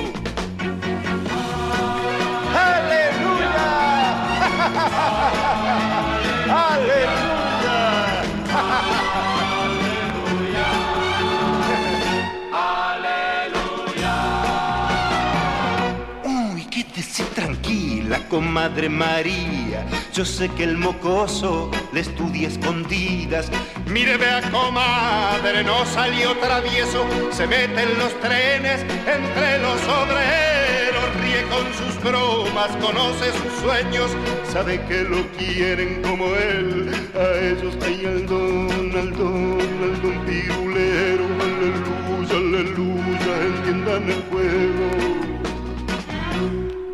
Comadre María. Yo sé que el mocoso le estudia escondidas. Mire, vea, comadre, no salió travieso. Se mete en los trenes entre los obreros. Ríe con sus bromas, conoce sus sueños. Sabe que lo quieren como él. A ellos hay al don, al don, al don pirulero. Aleluya, aleluya, entiendan el juego.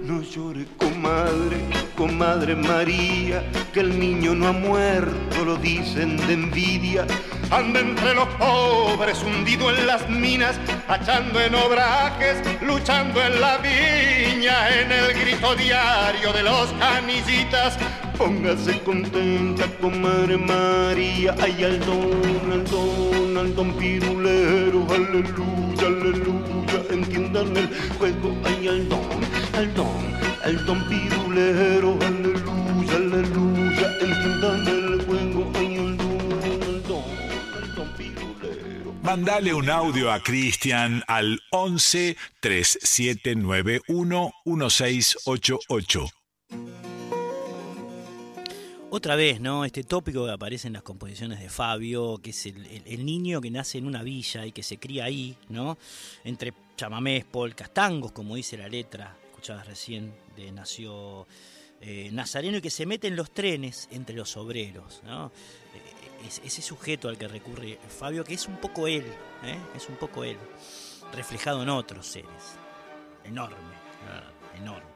No llore, comadre, María, que el niño no ha muerto, lo dicen de envidia. Anda entre los pobres, hundido en las minas, achando en obrajes, luchando en la viña, en el grito diario de los canillitas. Póngase contenta, comadre María, ay al don, al don, al don pirulero, aleluya, aleluya, entiendan el juego, ay al don, al don, al don pirulero, aleluya, aleluya, el juego, ay al don, al don, al don pirulero. Mandale un audio a Cristian al 11 3791 1688. Otra vez, ¿no? Este tópico que aparece en las composiciones de Fabio, que es el, el- el niño que nace en una villa y que se cría ahí, ¿no? Entre chamamés, polcas, tangos, como dice la letra, escuchabas recién, nació eh, Nazareno, y que se mete en los trenes entre los obreros, ¿no? Eh, es- ese sujeto al que recurre Fabio, que es un poco él, ¿eh? Es un poco él, reflejado en otros seres. Enorme, ¿no? enorme.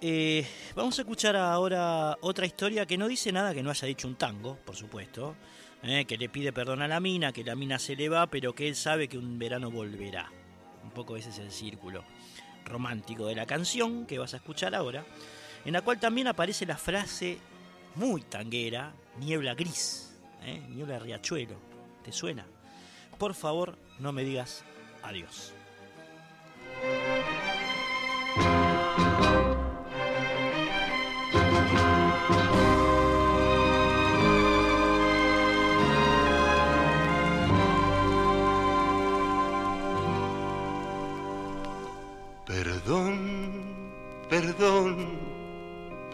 Eh, vamos a escuchar ahora otra historia que no dice nada que no haya dicho un tango, por supuesto, eh, que le pide perdón a la mina, que la mina se le va, pero que él sabe que un verano volverá. Un poco ese es el círculo romántico de la canción que vas a escuchar ahora, en la cual también aparece la frase muy tanguera, niebla gris, eh, niebla riachuelo. ¿Te suena? Por favor, no me digas adiós.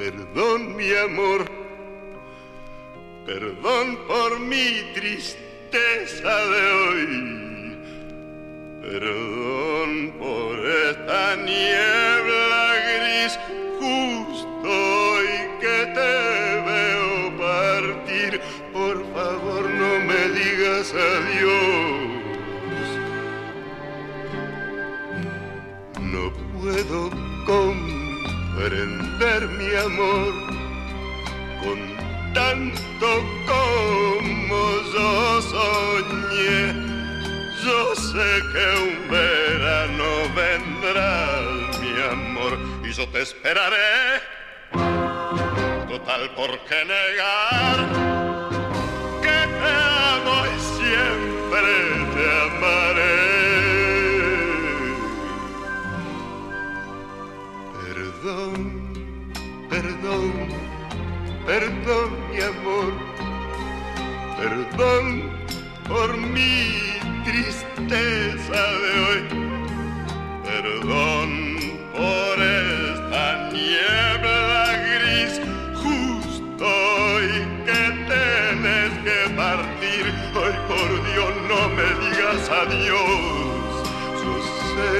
Perdón mi amor, perdón por mi tristeza de hoy, perdón por esta niebla mi amor con tanto como yo soñé. Yo sé que un verano vendrá, mi amor, y yo te esperaré. Total, ¿por qué negar que te amo y siempre Perdón, perdón, mi amor. Perdón por mi tristeza de hoy. Perdón por esta niebla gris justo hoy que tienes que partir. Hoy por Dios no me digas adiós. Yo sé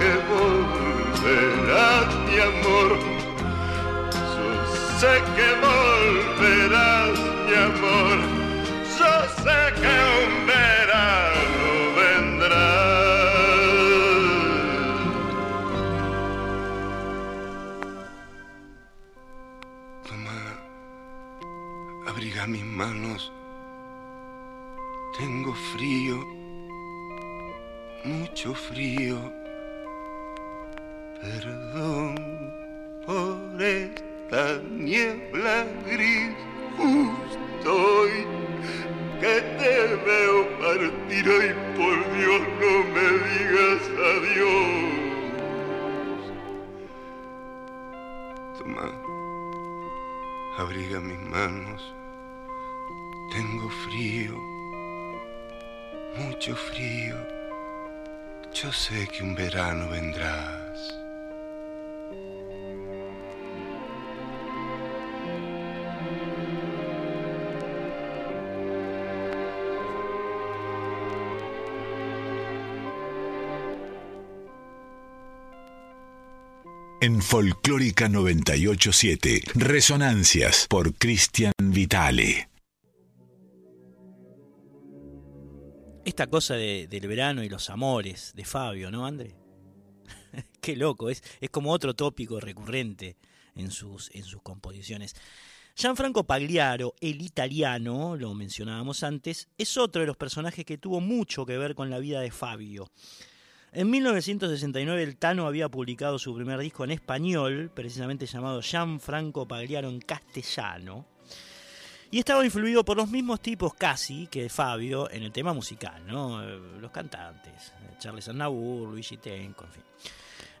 que volverás, mi amor. Sé que volverás, mi amor. Yo sé que un verano vendrá. Toma, abriga mis manos. Tengo frío, mucho frío. Perdón por esta niebla gris justo hoy que te veo partir hoy, por Dios no me digas adiós. Toma, abriga mis manos, tengo frío, mucho frío, yo sé que un verano vendrás. En Folclórica 987, Resonancias por Cristian Vitale. Esta cosa de- del verano y los amores de Fabio, ¿no, André? Qué loco, es, es como otro tópico recurrente en sus, en sus composiciones. Gianfranco Pagliaro, el italiano, lo mencionábamos antes, es otro de los personajes que tuvo mucho que ver con la vida de Fabio. En 1969 el Tano había publicado su primer disco en español, precisamente llamado Gianfranco Pagliaro en castellano, y estaba influido por los mismos tipos casi que Fabio en el tema musical, ¿no? Eh, Los cantantes, eh, Charles Aznavour, Luigi Tenco, en fin.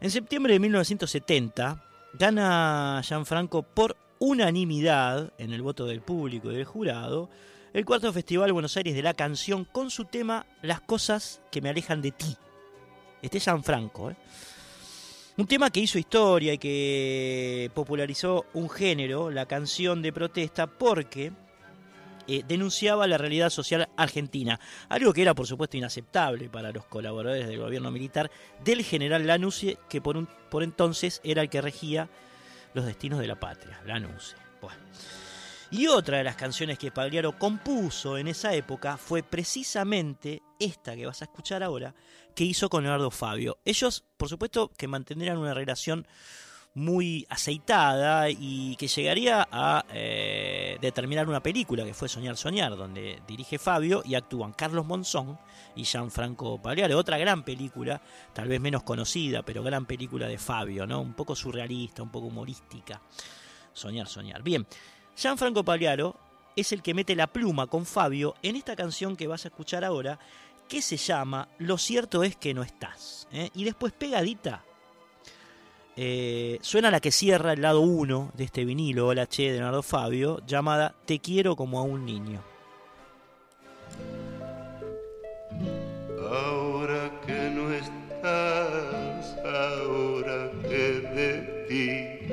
En septiembre de 1970 gana Gianfranco por unanimidad en el voto del público y del jurado el cuarto Festival Buenos Aires de la Canción con su tema Las cosas que me alejan de ti. Este es Gianfranco, ¿eh? Un tema que hizo historia y que popularizó un género, la canción de protesta, porque eh, denunciaba la realidad social argentina, algo que era por supuesto inaceptable para los colaboradores del gobierno militar del general Lanusse, que por, un- por entonces era el que regía los destinos de la patria, Lanusse. Bueno. Y otra de las canciones que Pagliaro compuso en esa época fue precisamente esta que vas a escuchar ahora, que hizo con Leonardo Fabio. Ellos, por supuesto, que mantendrían una relación muy aceitada y que llegaría a eh, determinar una película que fue Soñar Soñar, donde dirige Fabio y actúan Carlos Monzón y Gianfranco Pagliaro. Otra gran película, tal vez menos conocida, pero gran película de Fabio, ¿no? Un poco surrealista, un poco humorística. Soñar Soñar. Bien, Gianfranco Pagliaro es el que mete la pluma con Fabio en esta canción que vas a escuchar ahora, que se llama Lo cierto es que no estás. ¿eh? Y después pegadita eh, suena la que cierra el lado 1 de este vinilo, Hola Che de Leonardo Fabio, llamada Te quiero como a un niño. Ahora que no estás, ahora que de ti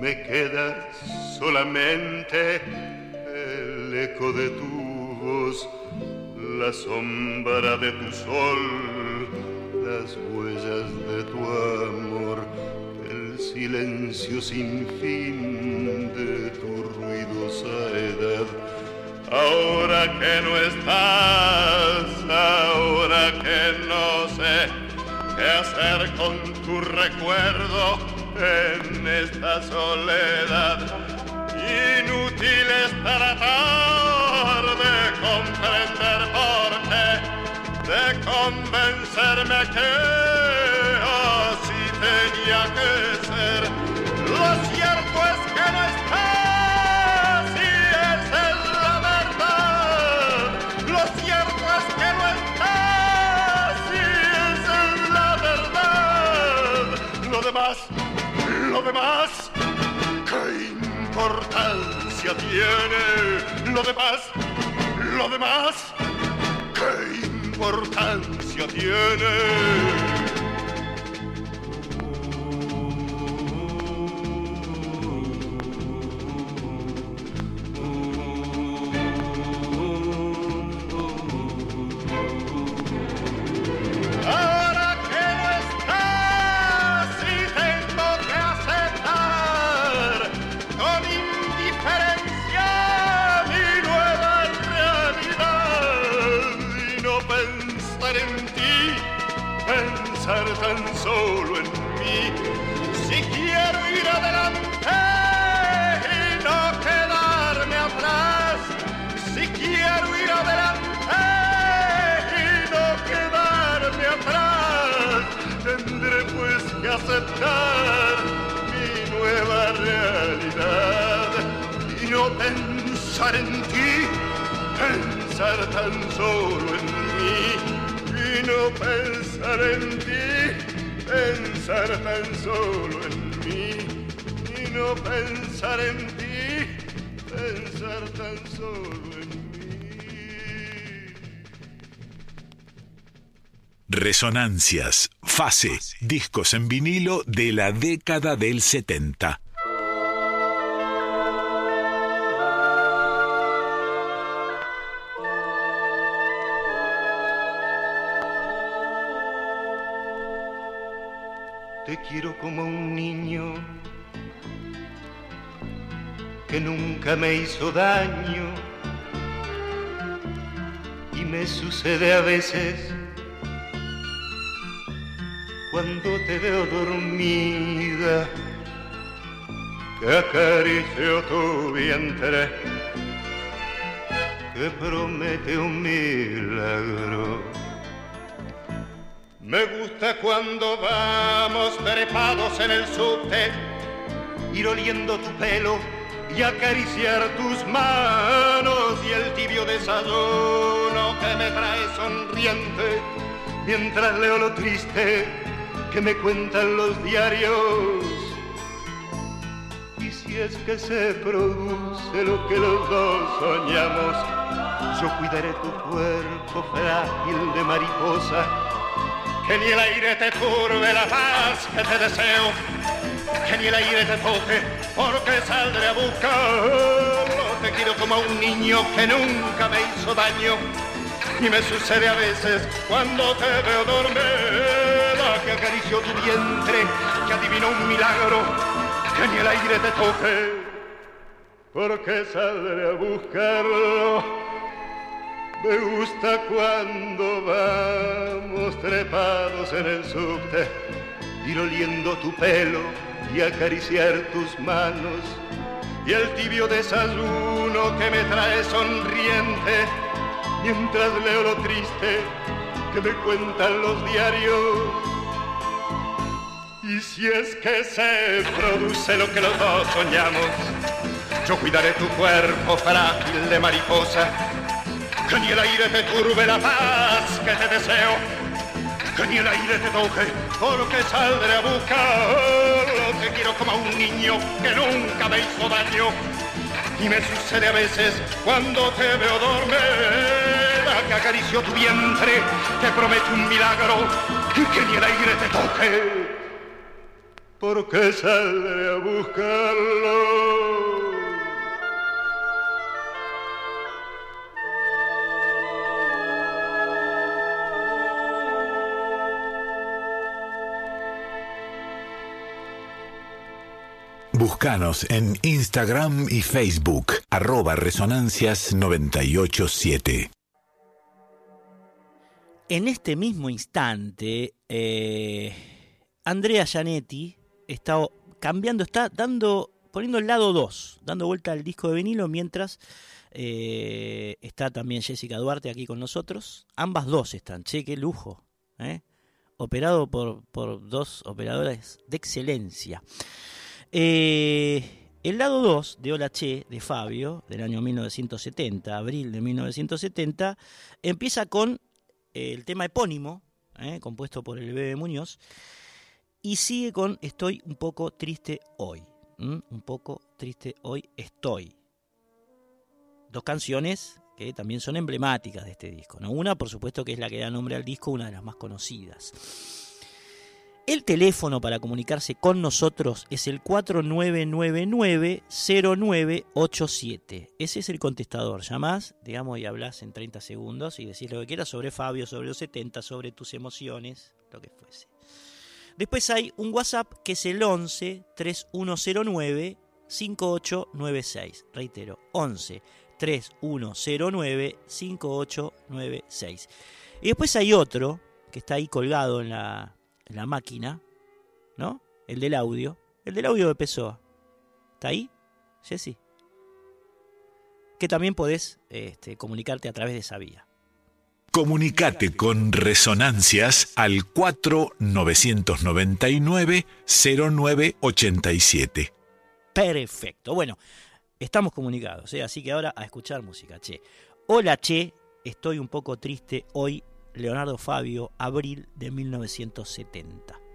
me queda solamente el eco de tu voz, la sombra de tu sol, las huellas de tu amor, el silencio sin fin de tu ruidosa edad. Ahora que no estás, ahora que no sé qué hacer con tu recuerdo en esta soledad. Inútil es tratar de comprender de convencerme que así tenía que ser. Lo cierto es que no está, si esa es la verdad. Lo cierto es que no está, si esa es la verdad. Lo demás, lo demás, qué importancia tiene. Lo demás, lo demás, qué importancia tiene? Resonancias, fase, discos en vinilo de la década del 70. Te quiero como un niño que nunca me hizo daño y me sucede a veces cuando te veo dormida que acaricio tu vientre que promete un milagro. Me gusta cuando vamos trepados en el subte, ir oliendo tu pelo y acariciar tus manos y el tibio desayuno que me trae sonriente mientras leo lo triste que me cuentan los diarios. Y si es que se produce lo que los dos soñamos, yo cuidaré tu cuerpo frágil de mariposa que ni el aire te turbe la paz que te deseo, que ni el aire te toque, porque saldré a buscarlo. Te quiero como a un niño que nunca me hizo daño, y me sucede a veces cuando te veo que acaricio tu vientre, que adivino un milagro, que ni el aire te toque, porque saldré a buscarlo. Me gusta cuando vamos trepados en el subte, ir oliendo tu pelo y acariciar tus manos, y el tibio desayuno que me trae sonriente, mientras leo lo triste que me cuentan los diarios. Y si es que se produce lo que los dos soñamos, yo cuidaré tu cuerpo frágil de mariposa que ni el aire te turbe la paz que te deseo, que ni el aire te toque, porque saldré a buscarlo. Te quiero como a un niño que nunca me hizo daño, y me sucede a veces cuando te veo dormir, que acaricio tu vientre, te prometo un milagro, que ni el aire te toque, porque saldré a buscarlo. Búscanos en Instagram y Facebook, arroba Resonancias 987. En este mismo instante, eh, Andrea Gianetti está cambiando, está dando, poniendo el lado 2, dando vuelta al disco de vinilo, mientras eh, está también Jessica Duarte aquí con nosotros. Ambas dos están, che, qué lujo. ¿eh? Operado por, por dos operadoras de excelencia. Eh, el lado 2 de Hola Che, de Fabio, del año 1970, abril de 1970, empieza con el tema epónimo, compuesto por el Bebe Muñoz, Y sigue con Estoy un poco triste hoy. Un poco triste hoy estoy. Dos canciones que también son emblemáticas de este disco. Una, por supuesto, que es la que da nombre al disco, una de las más conocidas. El teléfono para comunicarse con nosotros es el 4999-0987. Ese es el contestador. Llamás, digamos, y hablas en 30 segundos y decís lo que quieras sobre Fabio, sobre los 70, sobre tus emociones, lo que fuese. Después hay un WhatsApp que es el 11 3109 5896. Reitero, 11 3109 5896. Y después hay otro que está ahí colgado en la, en la máquina, ¿no? El del audio. El del audio de Pessoa. ¿Está ahí? Jessy. Que también podés este, comunicarte a través de esa vía. Comunicate con Resonancias al 4999-0987. Perfecto. Bueno, estamos comunicados, ¿eh? así que ahora a escuchar música, che. Hola, che, estoy un poco triste hoy. Leonardo Fabio, abril de 1970.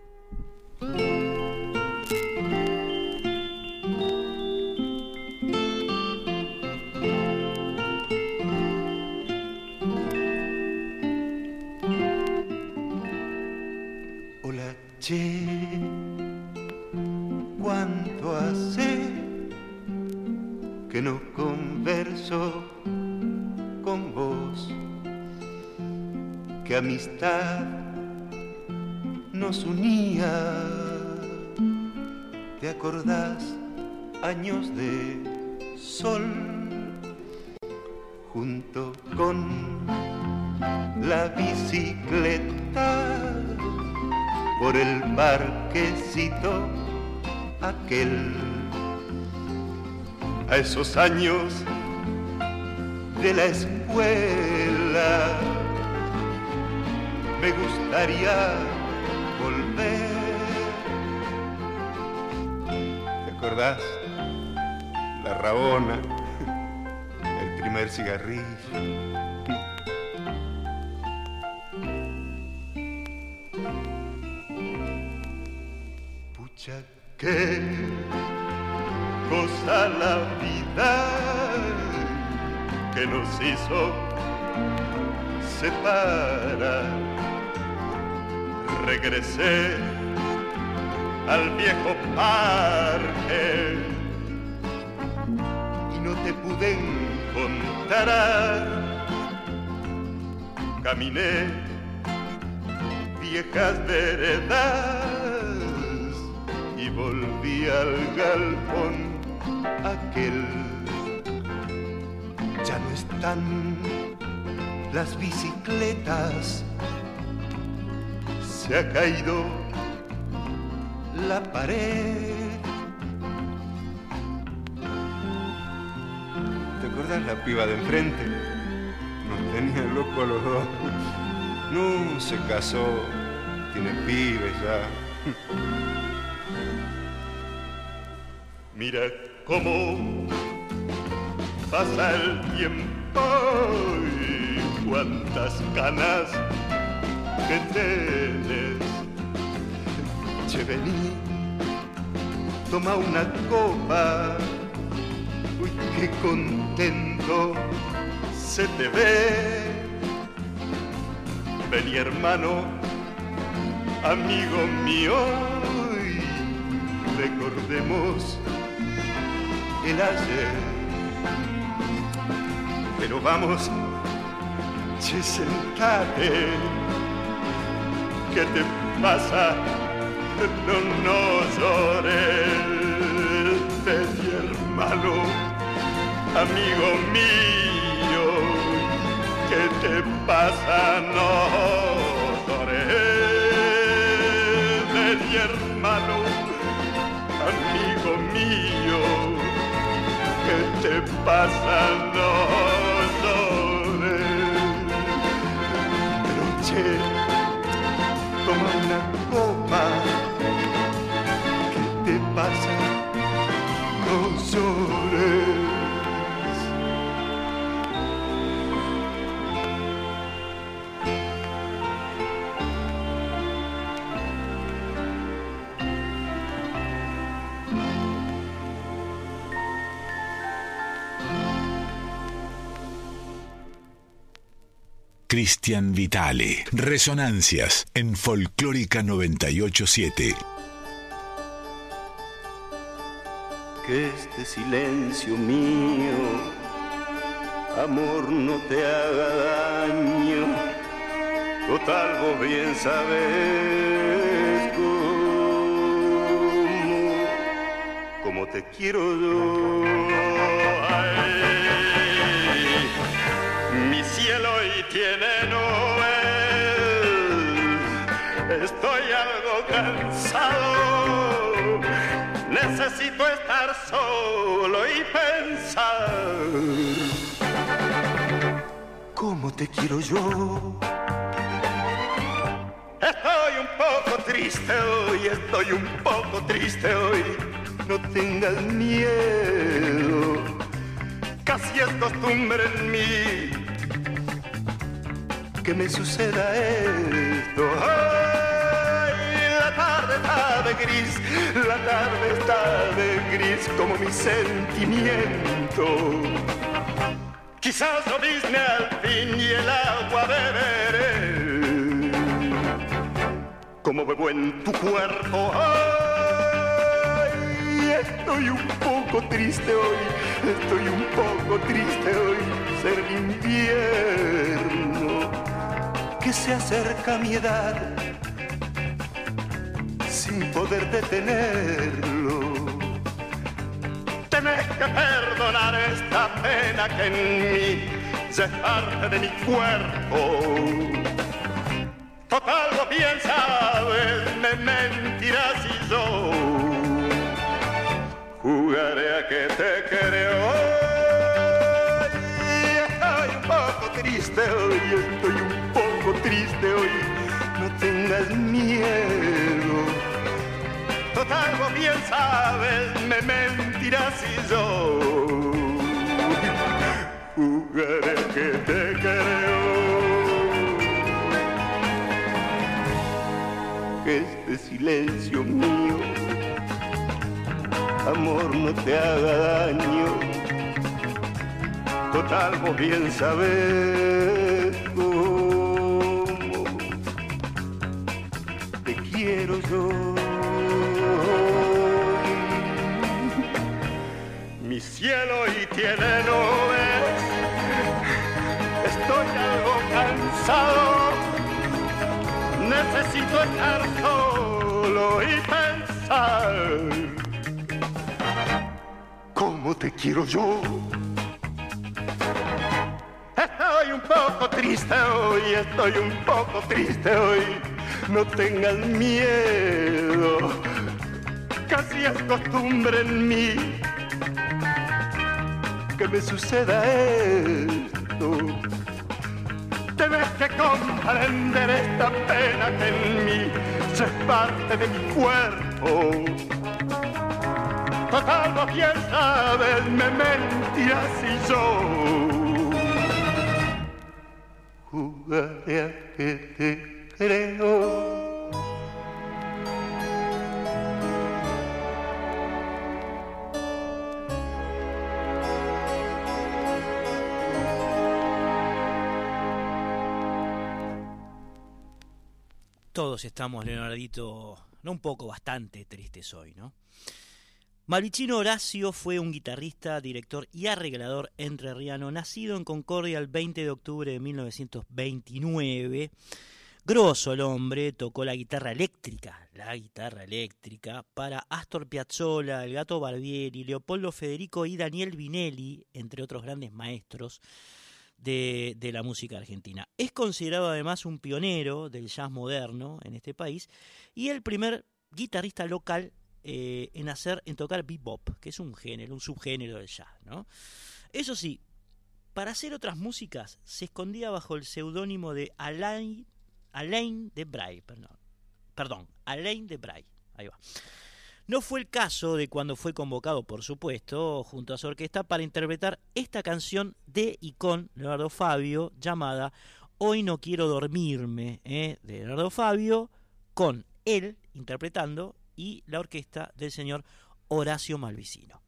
Che, ¿cuánto hace que no converso con vos? ¿Qué amistad nos unía? ¿Te acordás años de sol junto con la bicicleta? Por el parquecito aquel. A esos años de la escuela me gustaría volver. ¿Te acordás? La rabona, el primer cigarrillo. Pucha, qué cosa la vida que nos hizo separar. Regresé al viejo parque y no te pude encontrar. Caminé viejas veredas volví al galpón aquel. Ya no están las bicicletas, se ha caído la pared. ¿Te acuerdas la piba de enfrente? Nos tenía locos los dos. No, se casó, tiene pibes ya. Mira cómo pasa el tiempo y cuántas ganas que tienes. Che, vení, toma una copa. Uy, qué contento se te ve. Vení, hermano, amigo mío, y recordemos el ayer. Pero vamos, che, sentate. ¿Qué te pasa? No, no llores, mi hermano, amigo mío. ¿Qué te pasa? No llores, mi hermano, ¿Qué te pasa? No llores. Pero che, toma una copa. ¿Qué te pasa? No llores. Cristian Vitale. Resonancias en Folclórica 987. Que este silencio mío, amor, no te haga daño. Total, vos bien sabes cómo, cómo te quiero yo. Tiene nubes. Estoy algo cansado. Necesito estar solo y pensar. ¿Cómo te quiero yo? Estoy un poco triste hoy, estoy un poco triste hoy. No tengas miedo, casi es costumbre en mí que me suceda esto. Ay, la tarde está de gris, la tarde está de gris como mi sentimiento. Quizás lo disne al fin y el agua beberé. Como bebo en tu cuerpo. Ay, estoy un poco triste hoy, estoy un poco triste hoy. Ser invierno se acerca mi edad sin poder detenerlo. Tenés que perdonar esta pena que en mí es parte de mi cuerpo. Total, lo bien sabes, me mentirás y yo jugaré a que te creo. Estoy un poco triste hoy, Miedo. Total, vos bien sabes, me mentirás y yo jugaré que te creo. que este silencio mío, amor, no te haga daño. Total, vos bien sabes quiero yo. Mi cielo y tiene nubes, estoy algo cansado necesito estar solo y pensar cómo te quiero yo. Estoy un poco triste hoy, estoy un poco triste hoy. No tengas miedo, casi es costumbre en mí que me suceda esto Tienes que comprender esta pena que en mí es parte de mi cuerpo. Total, vos bien sabes, me mentirás y yo jugaré a que te Todos estamos, Leonardito, no un poco, bastante tristes hoy, ¿no? Malvicino Horacio fue un guitarrista, director y arreglador entrerriano, nacido en Concordia el 20 de octubre de 1929. Grosso el hombre, tocó la guitarra eléctrica, la guitarra eléctrica, para Astor Piazzolla, el Gato Barbieri, Leopoldo Federico y Daniel Vinelli, entre otros grandes maestros de, la música argentina. Es considerado además un pionero del jazz moderno en este país y el primer guitarrista local eh, en hacer, en tocar bebop, que es un género, un subgénero del jazz, ¿no? Eso sí, para hacer otras músicas se escondía bajo el seudónimo de Alain, Alain de Bray, perdón, perdón, Alain de Bray, ahí va. No fue el caso de cuando fue convocado, por supuesto, junto a su orquesta para interpretar esta canción de y con Leonardo Fabio llamada Hoy no quiero dormirme, ¿eh? de Leonardo Fabio, con él interpretando y la orquesta del señor Horacio Malvicino.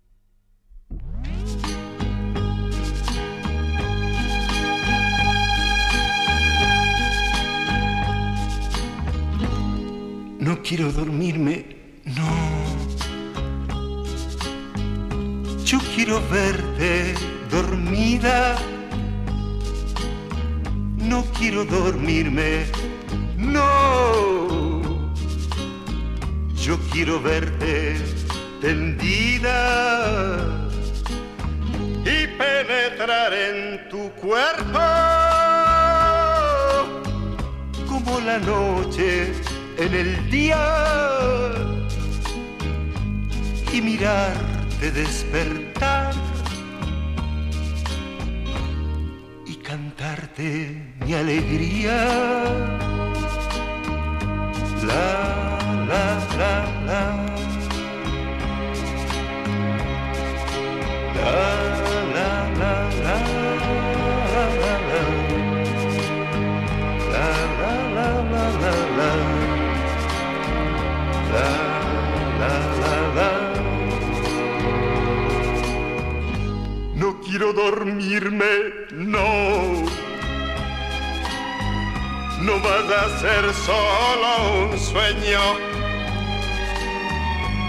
No quiero dormirme, no. Yo quiero verte dormida. No quiero dormirme, no. Yo quiero verte tendida y penetrar en tu cuerpo como la noche en el día y mirarte despertar y cantarte mi alegría. La, la, la, la. La, la, la, la, No quiero dormirme, no. No vas a ser solo un sueño.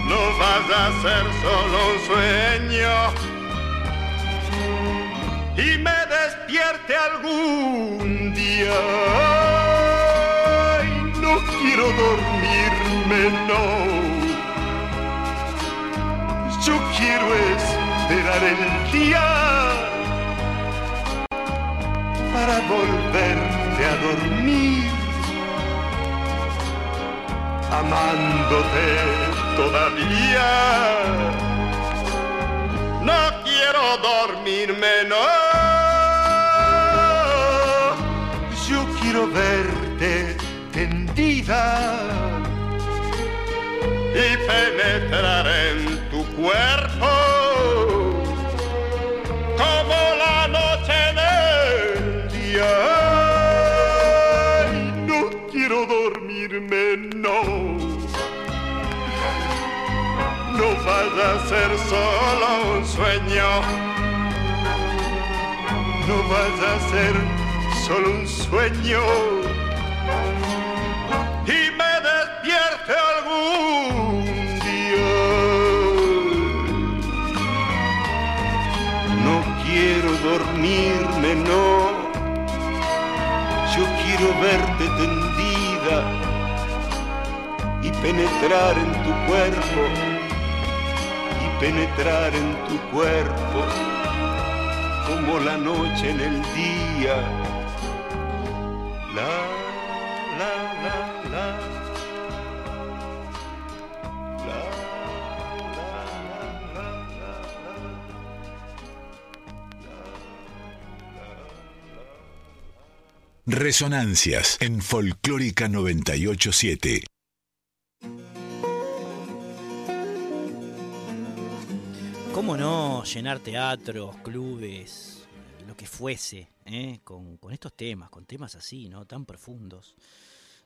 No vas a ser solo un sueño. Y me despierte algún día. No quiero no. Yo quiero esperar el día para volverte a dormir, amándote todavía. No quiero dormirme, no. Yo quiero verte tendida y penetrar en tu cuerpo como la noche en el día. Ay, no quiero dormirme, no. No vas a ser solo un sueño. No vas a ser solo un sueño. Dormirme, no. Yo quiero verte tendida y penetrar en tu cuerpo y penetrar en tu cuerpo como la noche en el día. La, la, la, la. Resonancias en Folclórica 987. ¿Cómo no llenar teatros, clubes, lo que fuese, eh? con, estos temas, con temas así, ¿no? Tan profundos.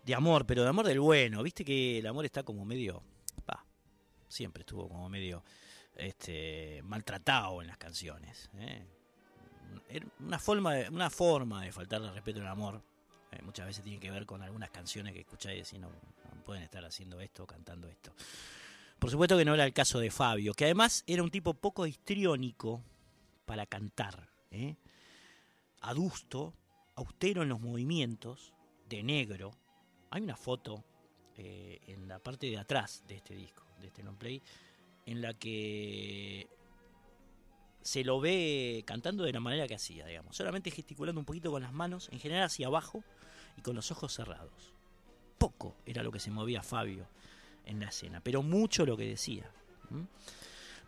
De amor, pero de amor del bueno. Viste que el amor está como medio. pa, siempre estuvo como medio este, maltratado en las canciones. ¿eh? Una forma, de, una forma de faltarle respeto al amor. eh, muchas veces tiene que ver con algunas canciones que escucháis y no, no pueden estar haciendo esto, cantando esto. Por supuesto que no era el caso de Fabio, que además era un tipo poco histriónico para cantar. ¿eh? Adusto, austero en los movimientos, de negro. Hay una foto eh, en la parte de atrás de este disco, de este long play, en la que se lo ve cantando de la manera que hacía, digamos, solamente gesticulando un poquito con las manos, en general hacia abajo y con los ojos cerrados. Poco era lo que se movía Fabio en la escena, pero mucho lo que decía.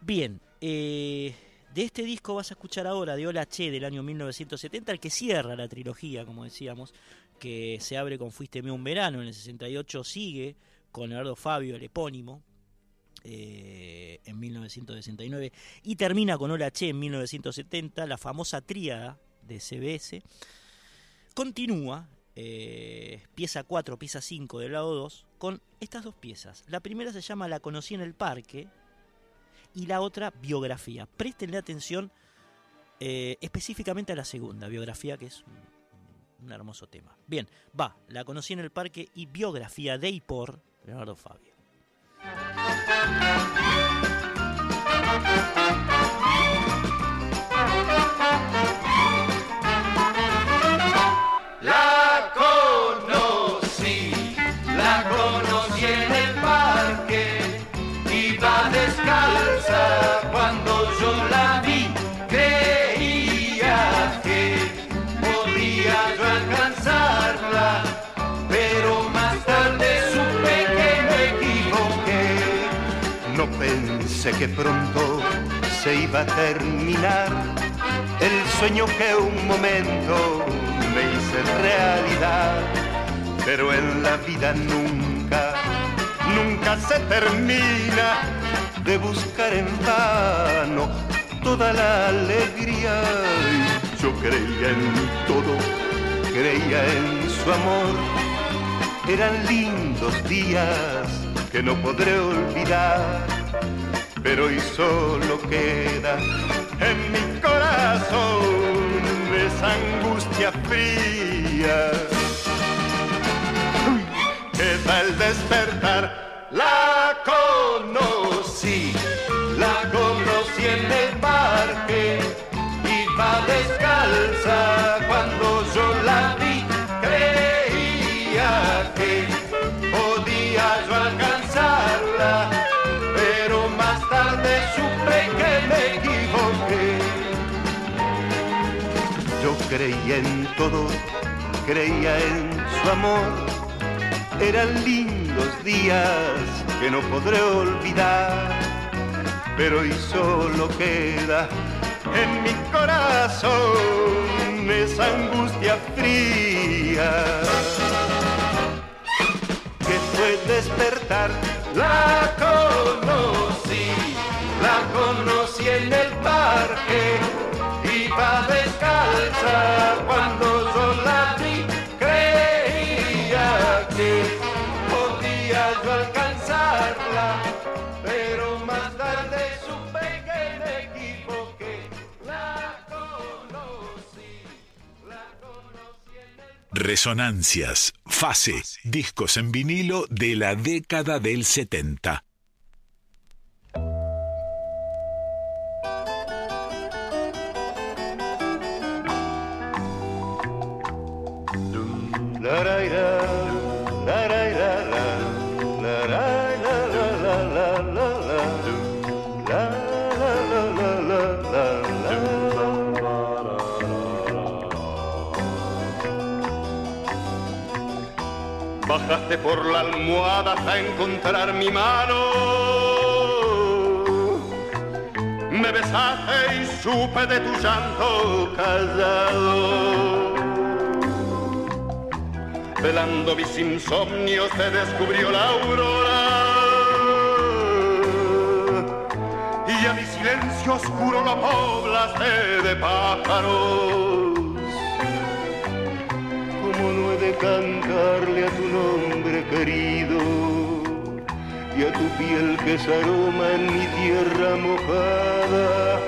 Bien, eh, de este disco vas a escuchar ahora de Hola Che del año 1970, el que cierra la trilogía, como decíamos, que se abre con Fuísteme un verano, en el 68 sigue con Leonardo Fabio, el epónimo, eh, en 1969, y termina con Hola Che en 1970, la famosa tríada de CBS. Continúa, eh, pieza 4, pieza 5 del lado 2, con estas dos piezas. La primera se llama La conocí en el parque y la otra biografía. Prestenle atención eh, específicamente a la segunda, biografía, que es un, un hermoso tema. Bien, va, La conocí en el parque y biografía de y por Leonardo Fabio. Thank you. Pensé que pronto se iba a terminar el sueño que un momento me hice realidad. Pero en la vida nunca, nunca se termina de buscar en vano toda la alegría. Yo creía en todo, creía en su amor. Eran lindos días que no podré olvidar pero hoy solo queda en mi corazón esa angustia fría. Uy, Queda el despertar, la supe que me equivoqué. Yo creía en todo, creía en su amor. Eran lindos días que no podré olvidar, pero hoy solo queda en mi corazón esa angustia fría que fue despertar. La conocí, la conocí en el parque, iba descalza cuando yo la vi, creía que podía yo alcanzarla, pero más tarde supe que me equivoqué. La conocí, la conocí en el Resonancias, fase, discos en vinilo de la década del 70. Bajaste por la almohada hasta encontrar mi mano. Me besaste y supe de tu llanto callado. Velando mis insomnios se descubrió la aurora. Y a mi silencio oscuro lo poblaste de pájaros. Como no he de cantarle a tu nombre querido Y a tu piel que se aroma en mi tierra mojada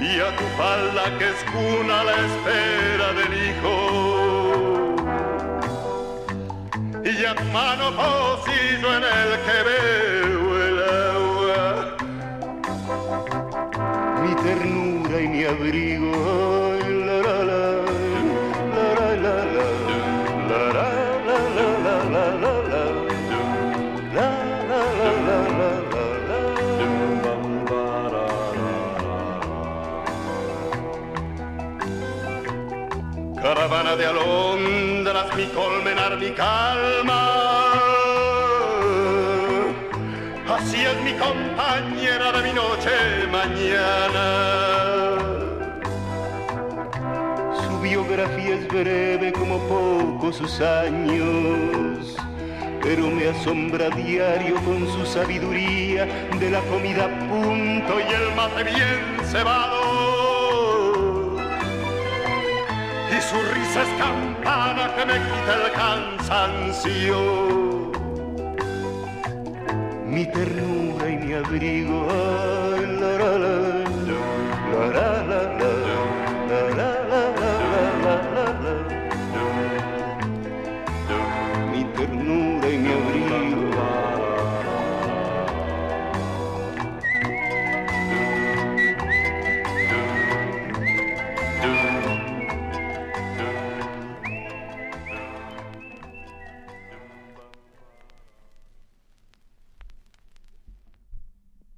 Y a tu falda que es cuna la espera del hijo hermano pocillo en el que veo el agua. Mi ternura y mi abrigo. La, la, la, Caravana de Alonso mi colmenar, mi calma. Así es mi compañera de mi noche mañana. Su biografía es breve como pocos sus años, pero me asombra diario con su sabiduría de la comida punto y el mate bien cebado su risa es campana que me quita el cansancio. Mi ternura y mi abrigo,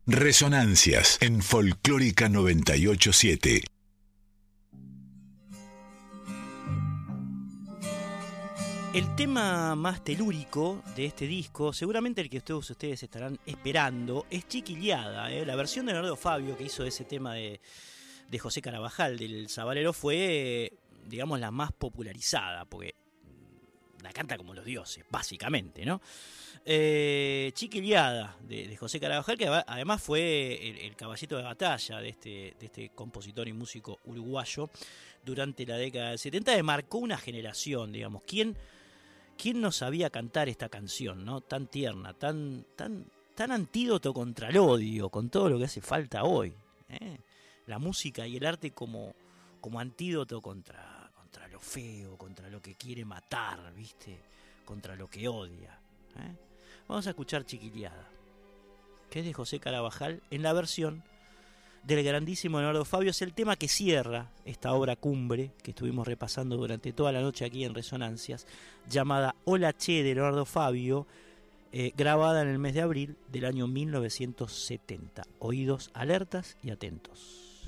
Resonancias en Folclórica 987. El tema más telúrico de este disco, seguramente el que todos ustedes estarán esperando, es Chiquiliada. ¿eh? La versión de Leonardo Fabio que hizo ese tema de, de José Carabajal del Sabalero fue, digamos, la más popularizada, porque la canta como los dioses, básicamente, ¿no? Eh, Chiquiliada de, José Carabajal, que además fue el, caballito de batalla de este, de este compositor y músico uruguayo durante la década del 70, que marcó una generación, digamos. ¿Quién, quién no sabía cantar esta canción, no? Tan tierna, tan, tan, tan antídoto contra el odio, con todo lo que hace falta hoy. ¿eh? La música y el arte como, como antídoto contra, feo, contra lo que quiere matar, ¿viste? Contra lo que odia. ¿eh? Vamos a escuchar Chiquiliada, que es de José Carabajal, en la versión del grandísimo Leonardo Fabio. Es el tema que cierra esta obra cumbre que estuvimos repasando durante toda la noche aquí en Resonancias, llamada Hola Che de Leonardo Fabio, eh, grabada en el mes de abril del año 1970. Oídos alertas y atentos.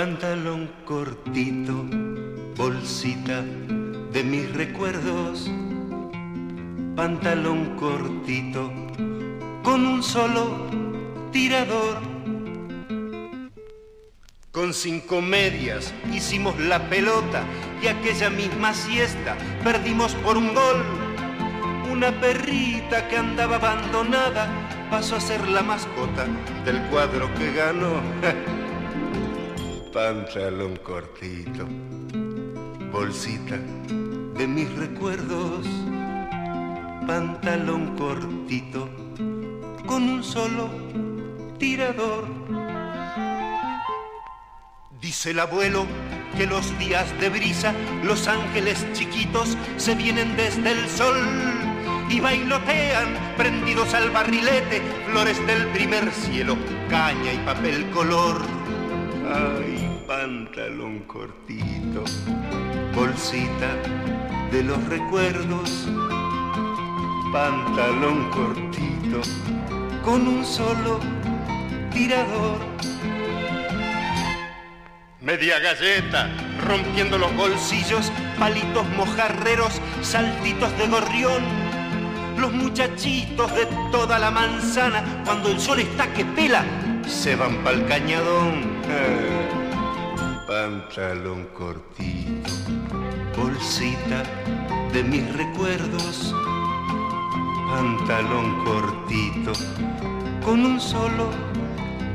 Pantalón cortito, bolsita de mis recuerdos. Pantalón cortito, con un solo tirador. Con cinco medias hicimos la pelota y aquella misma siesta perdimos por un gol. Una perrita que andaba abandonada pasó a ser la mascota del cuadro que ganó. Pantalón cortito, bolsita de mis recuerdos. Pantalón cortito con un solo tirador. Dice el abuelo que los días de brisa, los ángeles chiquitos se vienen desde el sol y bailotean prendidos al barrilete, flores del primer cielo, caña y papel color. Ay, pantalón cortito, bolsita de los recuerdos, pantalón cortito con un solo tirador. Media galleta, rompiendo los bolsillos, palitos mojarreros, saltitos de gorrión. Los muchachitos de toda la manzana, cuando el sol está que pela, se van pa'l cañadón. Eh, pantalón cortito, bolsita de mis recuerdos. Pantalón cortito, con un solo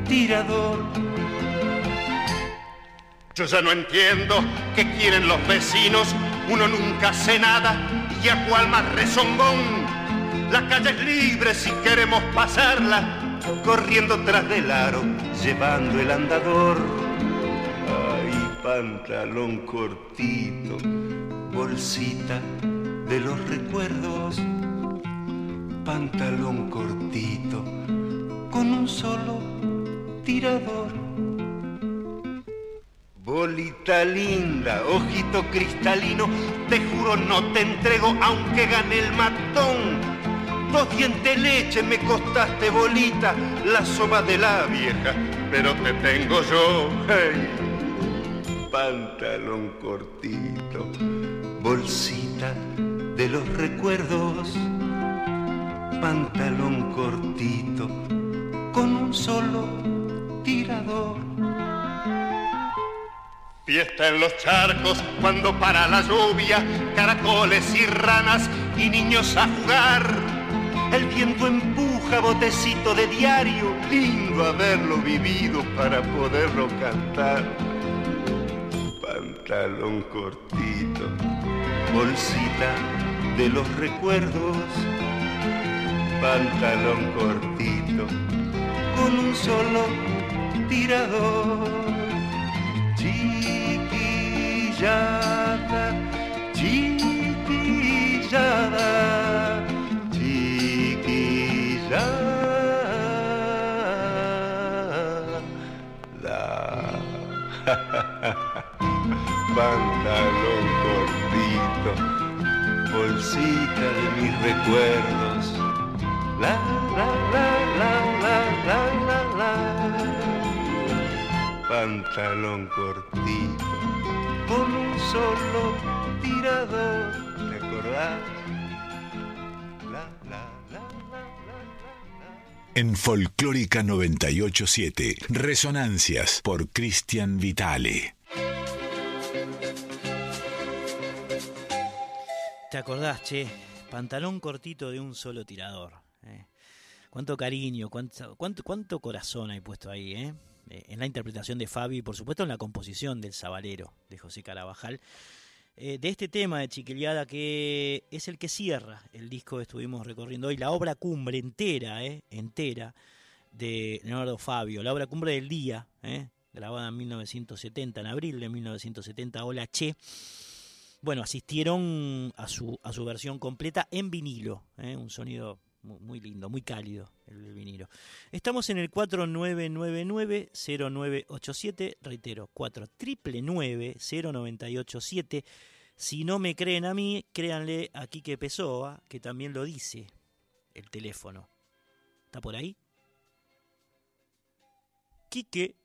tirador. Yo ya no entiendo qué quieren los vecinos, uno nunca hace nada y a cual más rezongón. La calle es libre si queremos pasarla, corriendo tras del aro, llevando el andador. Ay, pantalón cortito, bolsita de los recuerdos, pantalón cortito, con un solo tirador. Bolita linda, ojito cristalino, te juro no te entrego aunque gane el matón. Dos dientes leche me costaste bolita, la soba de la vieja, pero te tengo yo. Hey. Pantalón cortito, bolsita de los recuerdos, pantalón cortito, con un solo tirador. Fiesta en los charcos cuando para la lluvia, caracoles y ranas y niños a jugar. El viento empuja botecito de diario, lindo haberlo vivido para poderlo cantar. Pantalón cortito, bolsita de los recuerdos. Pantalón cortito, con un solo tirador. Chiquillada, chiquillada, Pantalón cortito, bolsita de mis recuerdos. La, la, la, la, la, la, la, la. Pantalón cortito, con un solo tirador. ¿Te acordás? En Folclórica 987, Resonancias por Cristian Vitale. ¿Te acordás, che? Pantalón cortito de un solo tirador. eh. Cuánto cariño, cuánto, cuánto, corazón hay puesto ahí, ¿eh? Eh, En la interpretación de Fabi y por supuesto en la composición del Sabalero de José Carabajal. Eh, de este tema de Chiquiliada que es el que cierra el disco que estuvimos recorriendo hoy, la obra cumbre entera, ¿eh? Entera de Leonardo Fabio, la obra cumbre del día, ¿eh? grabada en 1970, en abril de 1970, Hola Che bueno, asistieron a su, a su versión completa en vinilo, ¿eh? un sonido mu- muy lindo, muy cálido el vinilo. Estamos en el 4999-0987, reitero, 4999-0987. Si no me creen a mí, créanle a Quique Pessoa, que también lo dice el teléfono. ¿Está por ahí? Quique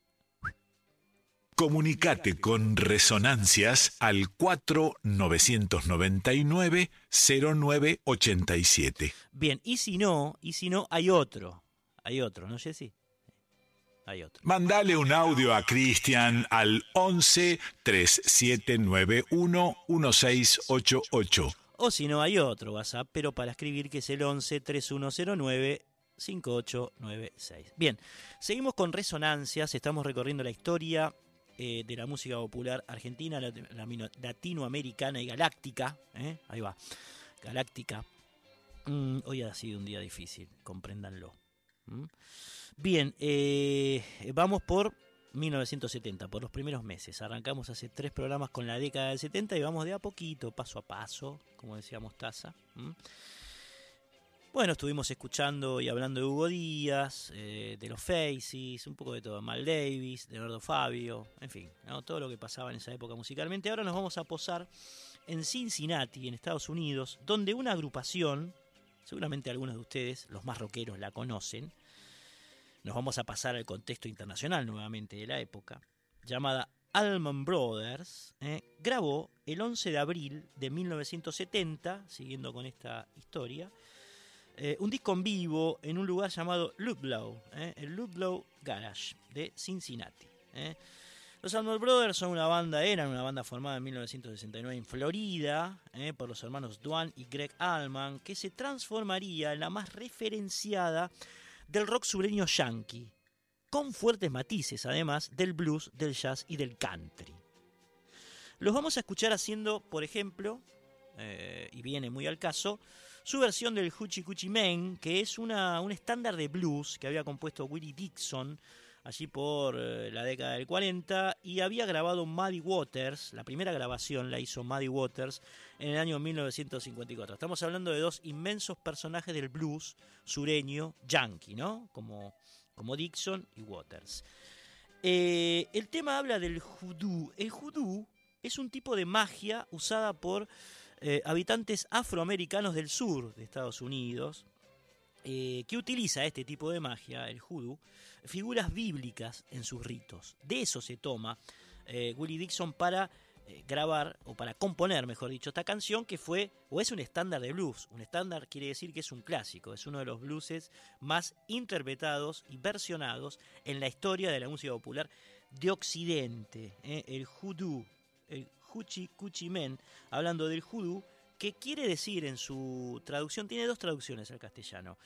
Comunicate con Resonancias al 4999-0987. Bien, y si no, y si no, hay otro. Hay otro, ¿no, Jessy? Hay otro. Mandale un audio a Cristian al 11 3791 1688. O si no, hay otro WhatsApp, pero para escribir que es el 11 3109 5896. Bien, seguimos con resonancias, estamos recorriendo la historia eh, de la música popular argentina, latinoamericana y galáctica. ¿eh? Ahí va, galáctica. Mm, hoy ha sido un día difícil, compréndanlo. ¿Mm? Bien, eh, vamos por 1970, por los primeros meses. Arrancamos hace tres programas con la década del 70 y vamos de a poquito, paso a paso, como decía Mostaza. ¿m? Bueno, estuvimos escuchando y hablando de Hugo Díaz, eh, de los Faces, un poco de todo, Mal Davis, Leonardo Fabio, en fin, todo lo que pasaba en esa época musicalmente. Ahora nos vamos a posar en Cincinnati, en Estados Unidos, donde una agrupación, seguramente algunos de ustedes, los más rockeros, la conocen, nos vamos a pasar al contexto internacional nuevamente de la época, llamada Allman Brothers, eh, grabó el 11 de abril de 1970, siguiendo con esta historia, eh, un disco en vivo en un lugar llamado Ludlow, eh, el Ludlow Garage de Cincinnati. eh. Los Allman Brothers son una banda, eran una banda formada en 1969 en Florida eh, por los hermanos Duane y Greg Allman, que se transformaría en la más referenciada del rock sureño yankee, con fuertes matices además del blues, del jazz y del country. Los vamos a escuchar haciendo, por ejemplo, y viene muy al caso, su versión del Hoochie Coochie Man, que es una, un estándar de blues que había compuesto Willie Dixon allí por eh, la década del 40 y había grabado Muddy Waters, la primera grabación la hizo Muddy Waters en el año 1954. Estamos hablando de dos inmensos personajes del blues sureño yankee, ¿no? Como, como Dixon y Waters. Eh, el tema habla del hoodoo. El hoodoo es un tipo de magia usada por eh, habitantes afroamericanos del sur de Estados Unidos, eh, que utiliza este tipo de magia, el hoodoo, figuras bíblicas en sus ritos. De eso se toma eh, Willie Dixon para grabar, o para componer, mejor dicho, esta canción que fue, o es un estándar de blues. Un estándar quiere decir que es un clásico, es uno de los blueses más interpretados y versionados en la historia de la música popular de Occidente. El hoodoo, Hoochie Coochie Men, hablando del hoodoo, que quiere decir en su traducción, tiene dos traducciones al castellano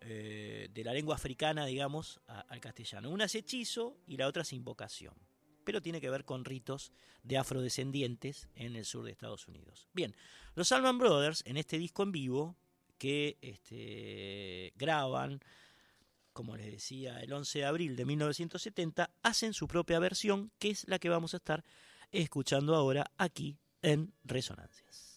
eh, de la lengua africana, digamos, al castellano. Una es hechizo y la otra es invocación. Pero tiene que ver con ritos de afrodescendientes en el sur de Estados Unidos. Bien, los Allman Brothers, en este disco en vivo, que este, graban como les decía, el 11 de abril de 1970, hacen su propia versión, que es la que vamos a estar escuchando ahora aquí en Resonancias.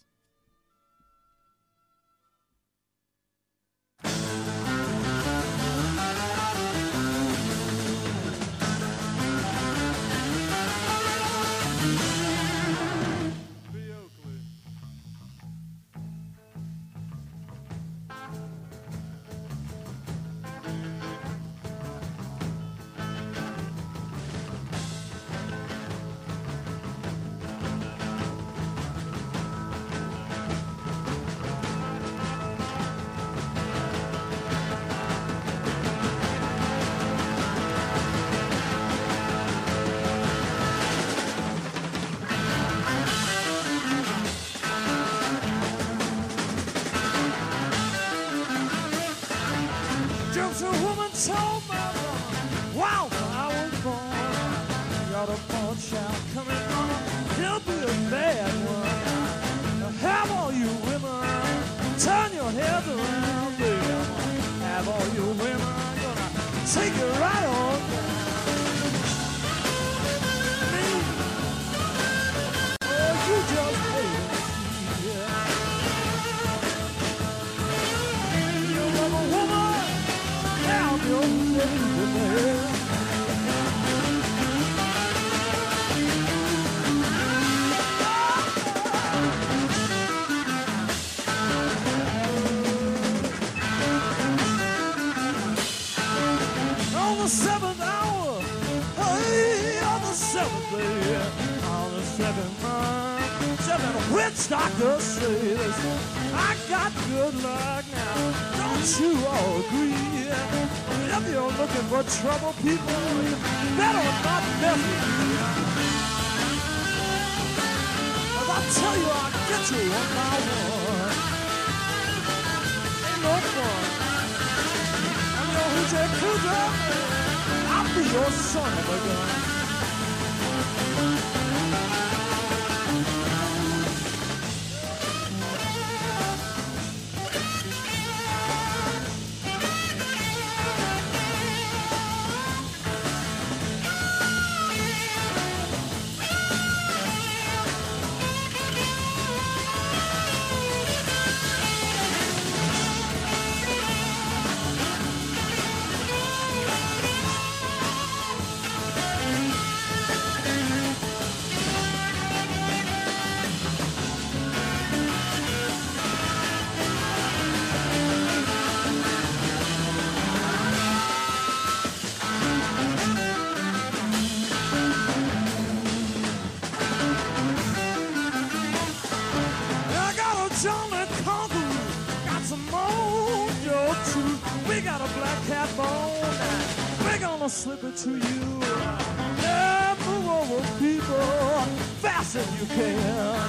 take a ride. Doctors say this. I got good luck now, don't you all agree? If you're looking for trouble, people, better not mess with. Cause I tell you, I'll get you one by one. Ain't no fun. I'm your hoochie coocher. I'll be your son of a gun. To you. Move over, people, fast as you can.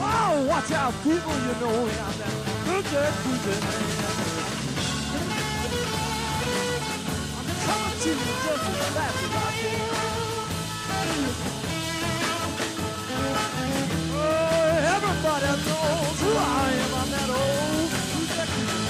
Oh, watch out, people, you know got that good, good. I'm coming to you just as fast as I. Oh, everybody knows who I am. I'm that old Just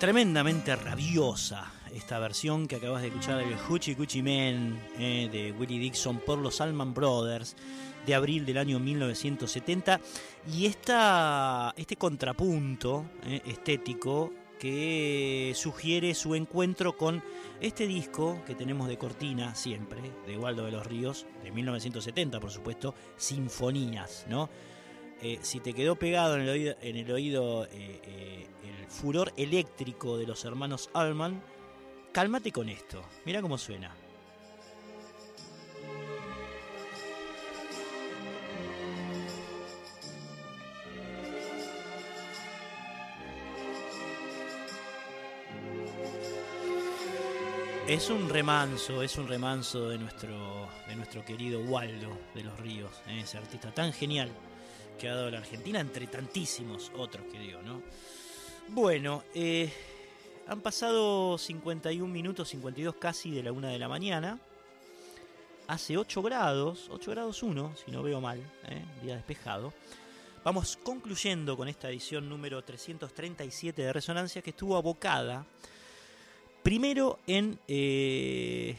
Tremendamente rabiosa esta versión que acabas de escuchar del Hoochie Coochie Man eh, de Willie Dixon por los Allman Brothers de abril del año 1970 y esta, este contrapunto eh, estético que sugiere su encuentro con este disco que tenemos de cortina siempre, de Waldo de los Ríos, de 1970 por supuesto, Sinfonías, ¿no? Eh, si te quedó pegado en el oído, furor eléctrico de los hermanos Allman, cálmate con esto. Mira cómo suena. Es un remanso, es un remanso de nuestro, de nuestro querido Waldo de los Ríos, ¿eh? ese artista tan genial que ha dado la Argentina, entre tantísimos otros que dio, ¿no? Bueno, eh, han pasado 51 minutos, 52 casi de la una de la mañana. Hace 8 grados, 8 grados 1, si no veo mal, ¿eh? día despejado. Vamos concluyendo con esta edición número 337 de Resonancia que estuvo abocada primero en eh,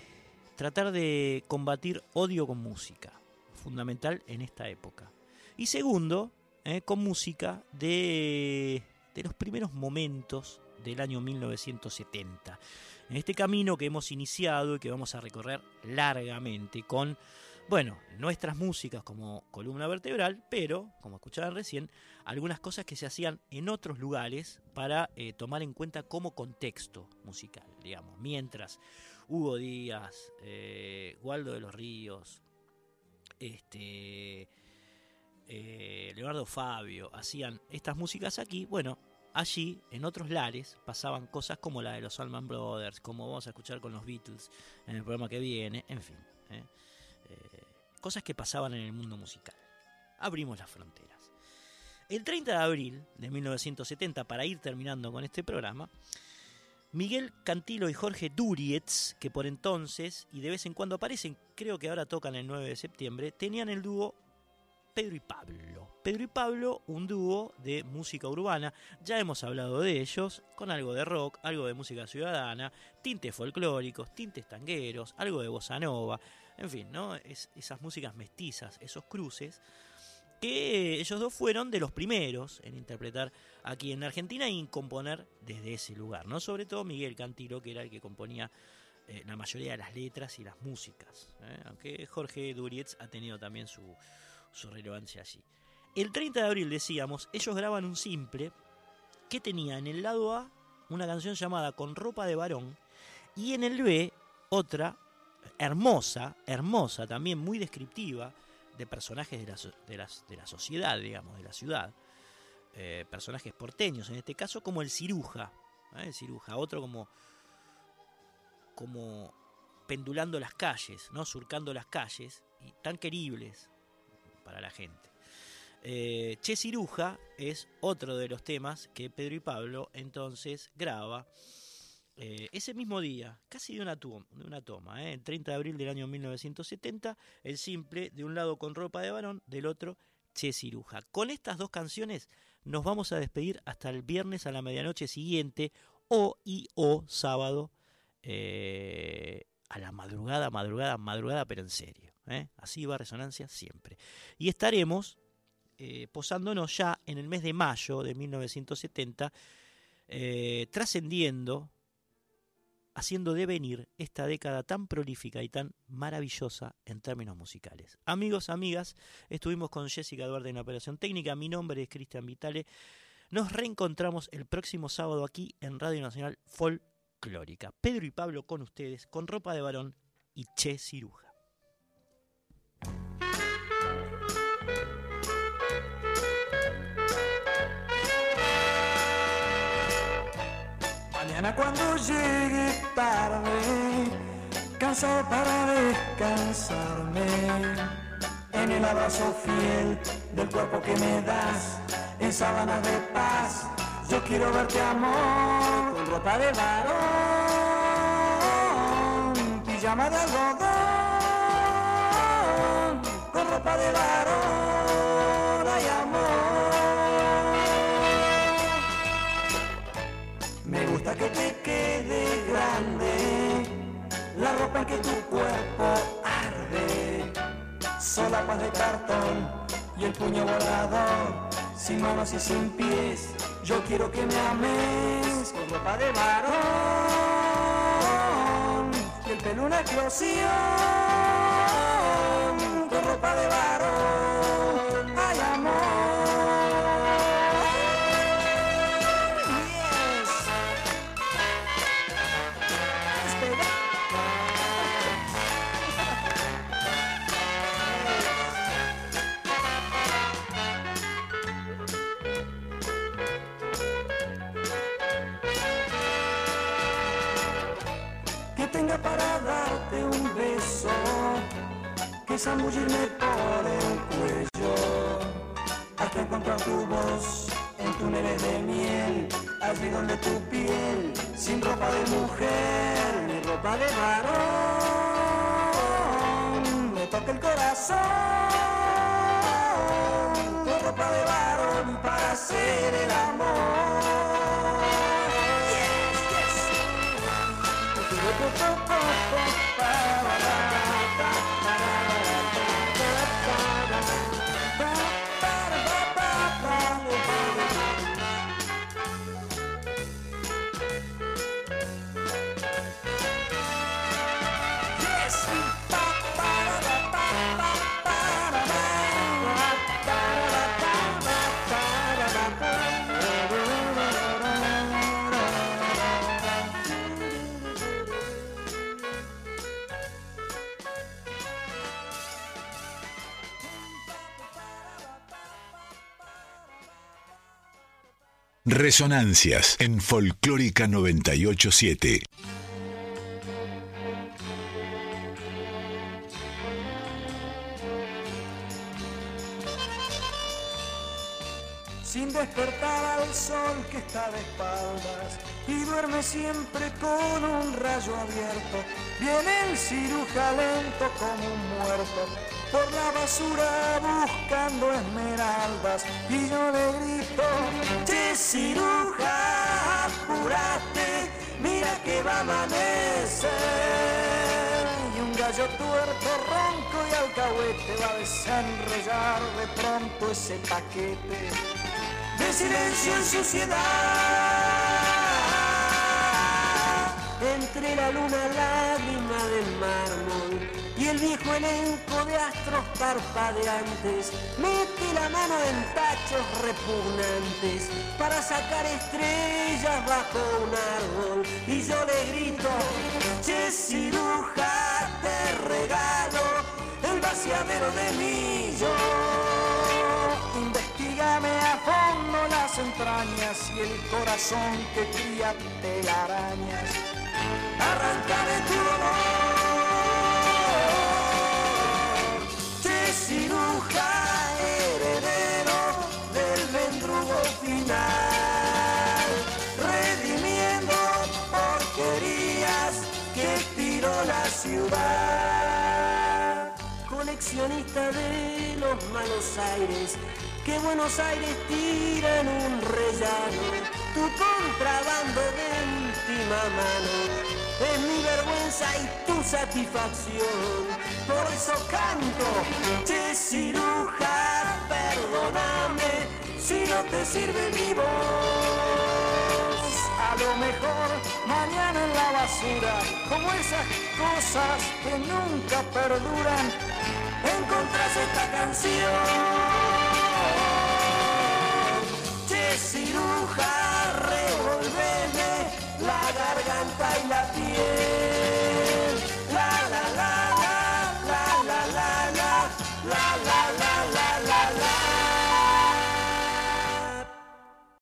tratar de combatir odio con música, fundamental en esta época. Y segundo, con música de, de los primeros momentos del año 1970. En este camino que hemos iniciado y que vamos a recorrer largamente con, bueno, nuestras músicas como columna vertebral, pero, como escuchaban recién, algunas cosas que se hacían en otros lugares para eh, tomar en cuenta como contexto musical, digamos. Mientras Hugo Díaz, eh, Waldo de los Ríos, este, eh, Leonardo Fabio hacían estas músicas aquí, bueno, allí en otros lares pasaban cosas como la de los Allman Brothers, como vamos a escuchar con los Beatles en el programa que viene, en fin, ¿eh? Eh, cosas que pasaban en el mundo musical. Abrimos las fronteras. El 30 de abril de 1970, para ir terminando con este programa, Miguel Cantilo y Jorge Durietz, que por entonces y de vez en cuando aparecen, creo que ahora tocan el 9 de septiembre, tenían el dúo Pedro y Pablo. Pedro y Pablo, un dúo de música urbana. Ya hemos hablado de ellos, con algo de rock, algo de música ciudadana, tintes folclóricos, tintes tangueros, algo de bossa nova, en fin, ¿no? Es, esas músicas mestizas, esos cruces, que ellos dos fueron de los primeros en interpretar aquí en Argentina y en componer desde ese lugar, ¿no? Sobre todo Miguel Cantilo, que era el que componía eh, la mayoría de las letras y las músicas, ¿eh? aunque Jorge Durietz ha tenido también su, su relevancia allí. El 30 de abril, decíamos, ellos graban un simple que tenía en el lado A una canción llamada Con ropa de varón y en el B otra hermosa, hermosa, también muy descriptiva de personajes de la, de las- de la sociedad, digamos, de la ciudad. Eh, personajes porteños, en este caso como el ciruja, ¿eh? el ciruja, otro como, como pendulando las calles, ¿no? surcando las calles, y tan queribles para la gente. Eh, che Ciruja es otro de los temas que Pedro y Pablo entonces graba eh, ese mismo día, casi de una, de una toma, ¿eh? el 30 de abril del año 1970, el simple, de un lado con ropa de varón, del otro Che Ciruja. Con estas dos canciones nos vamos a despedir hasta el viernes a la medianoche siguiente o y o sábado a la madrugada, madrugada, madrugada, pero en serio. ¿Eh? Así va Resonancia siempre. Y estaremos eh, posándonos ya en el mes de mayo de 1970, eh, trascendiendo, haciendo devenir esta década tan prolífica y tan maravillosa en términos musicales. Amigos, amigas, estuvimos con Jessica Duarte en operación técnica. Mi nombre es Cristian Vitale. Nos reencontramos el próximo sábado aquí en Radio Nacional Folclórica. Pedro y Pablo con ustedes, con ropa de varón y Che Ciruja. Mañana cuando llegue tarde, cansado para descansarme, en el abrazo fiel del cuerpo que me das, en sábanas de paz, yo quiero verte amor, con ropa de varón, pijama de algodón, con ropa de varón, que te quede grande la ropa en que tu cuerpo arde. Solapas de cartón y el puño volador, sin manos y sin pies. Yo quiero que me ames con ropa de varón y el pelo una explosión zambullirme por el cuello, hasta encontrar tu voz en túneles de miel, allí donde tu piel, sin ropa de mujer, ni ropa de varón, me toca el corazón, con ropa de varón para hacer el amor. Resonancias en Folclórica 987. sin despertar al sol que está de espaldas y duerme siempre con un rayo abierto. Viene el ciruja lento como un muerto por la basura buscando esmeraldas y yo le grito, che ciruja, apurate, mira que va a amanecer. Y un gallo tuerto, ronco y alcahuete va a desenrollar de pronto ese paquete de silencio en suciedad. Entre la luna lágrima del mármol y el viejo elenco de astros parpadeantes, mete la mano en tachos repugnantes para sacar estrellas bajo un árbol. Y yo le grito, che ciruja, te regalo el vaciadero de millo. Investígame a fondo las entrañas y el corazón que cría telarañas. Arráncame tu dolor. Ciudad. Coleccionista de los malos aires, que Buenos Aires tira en un rellano, tu contrabando de última mano, es mi vergüenza y tu satisfacción, por eso canto, che ciruja, perdóname si no te sirve mi voz a lo mejor mañana en la basura, como esas cosas que nunca perduran, encontrás esta canción. Che ciruja, revolveme la garganta y la piel.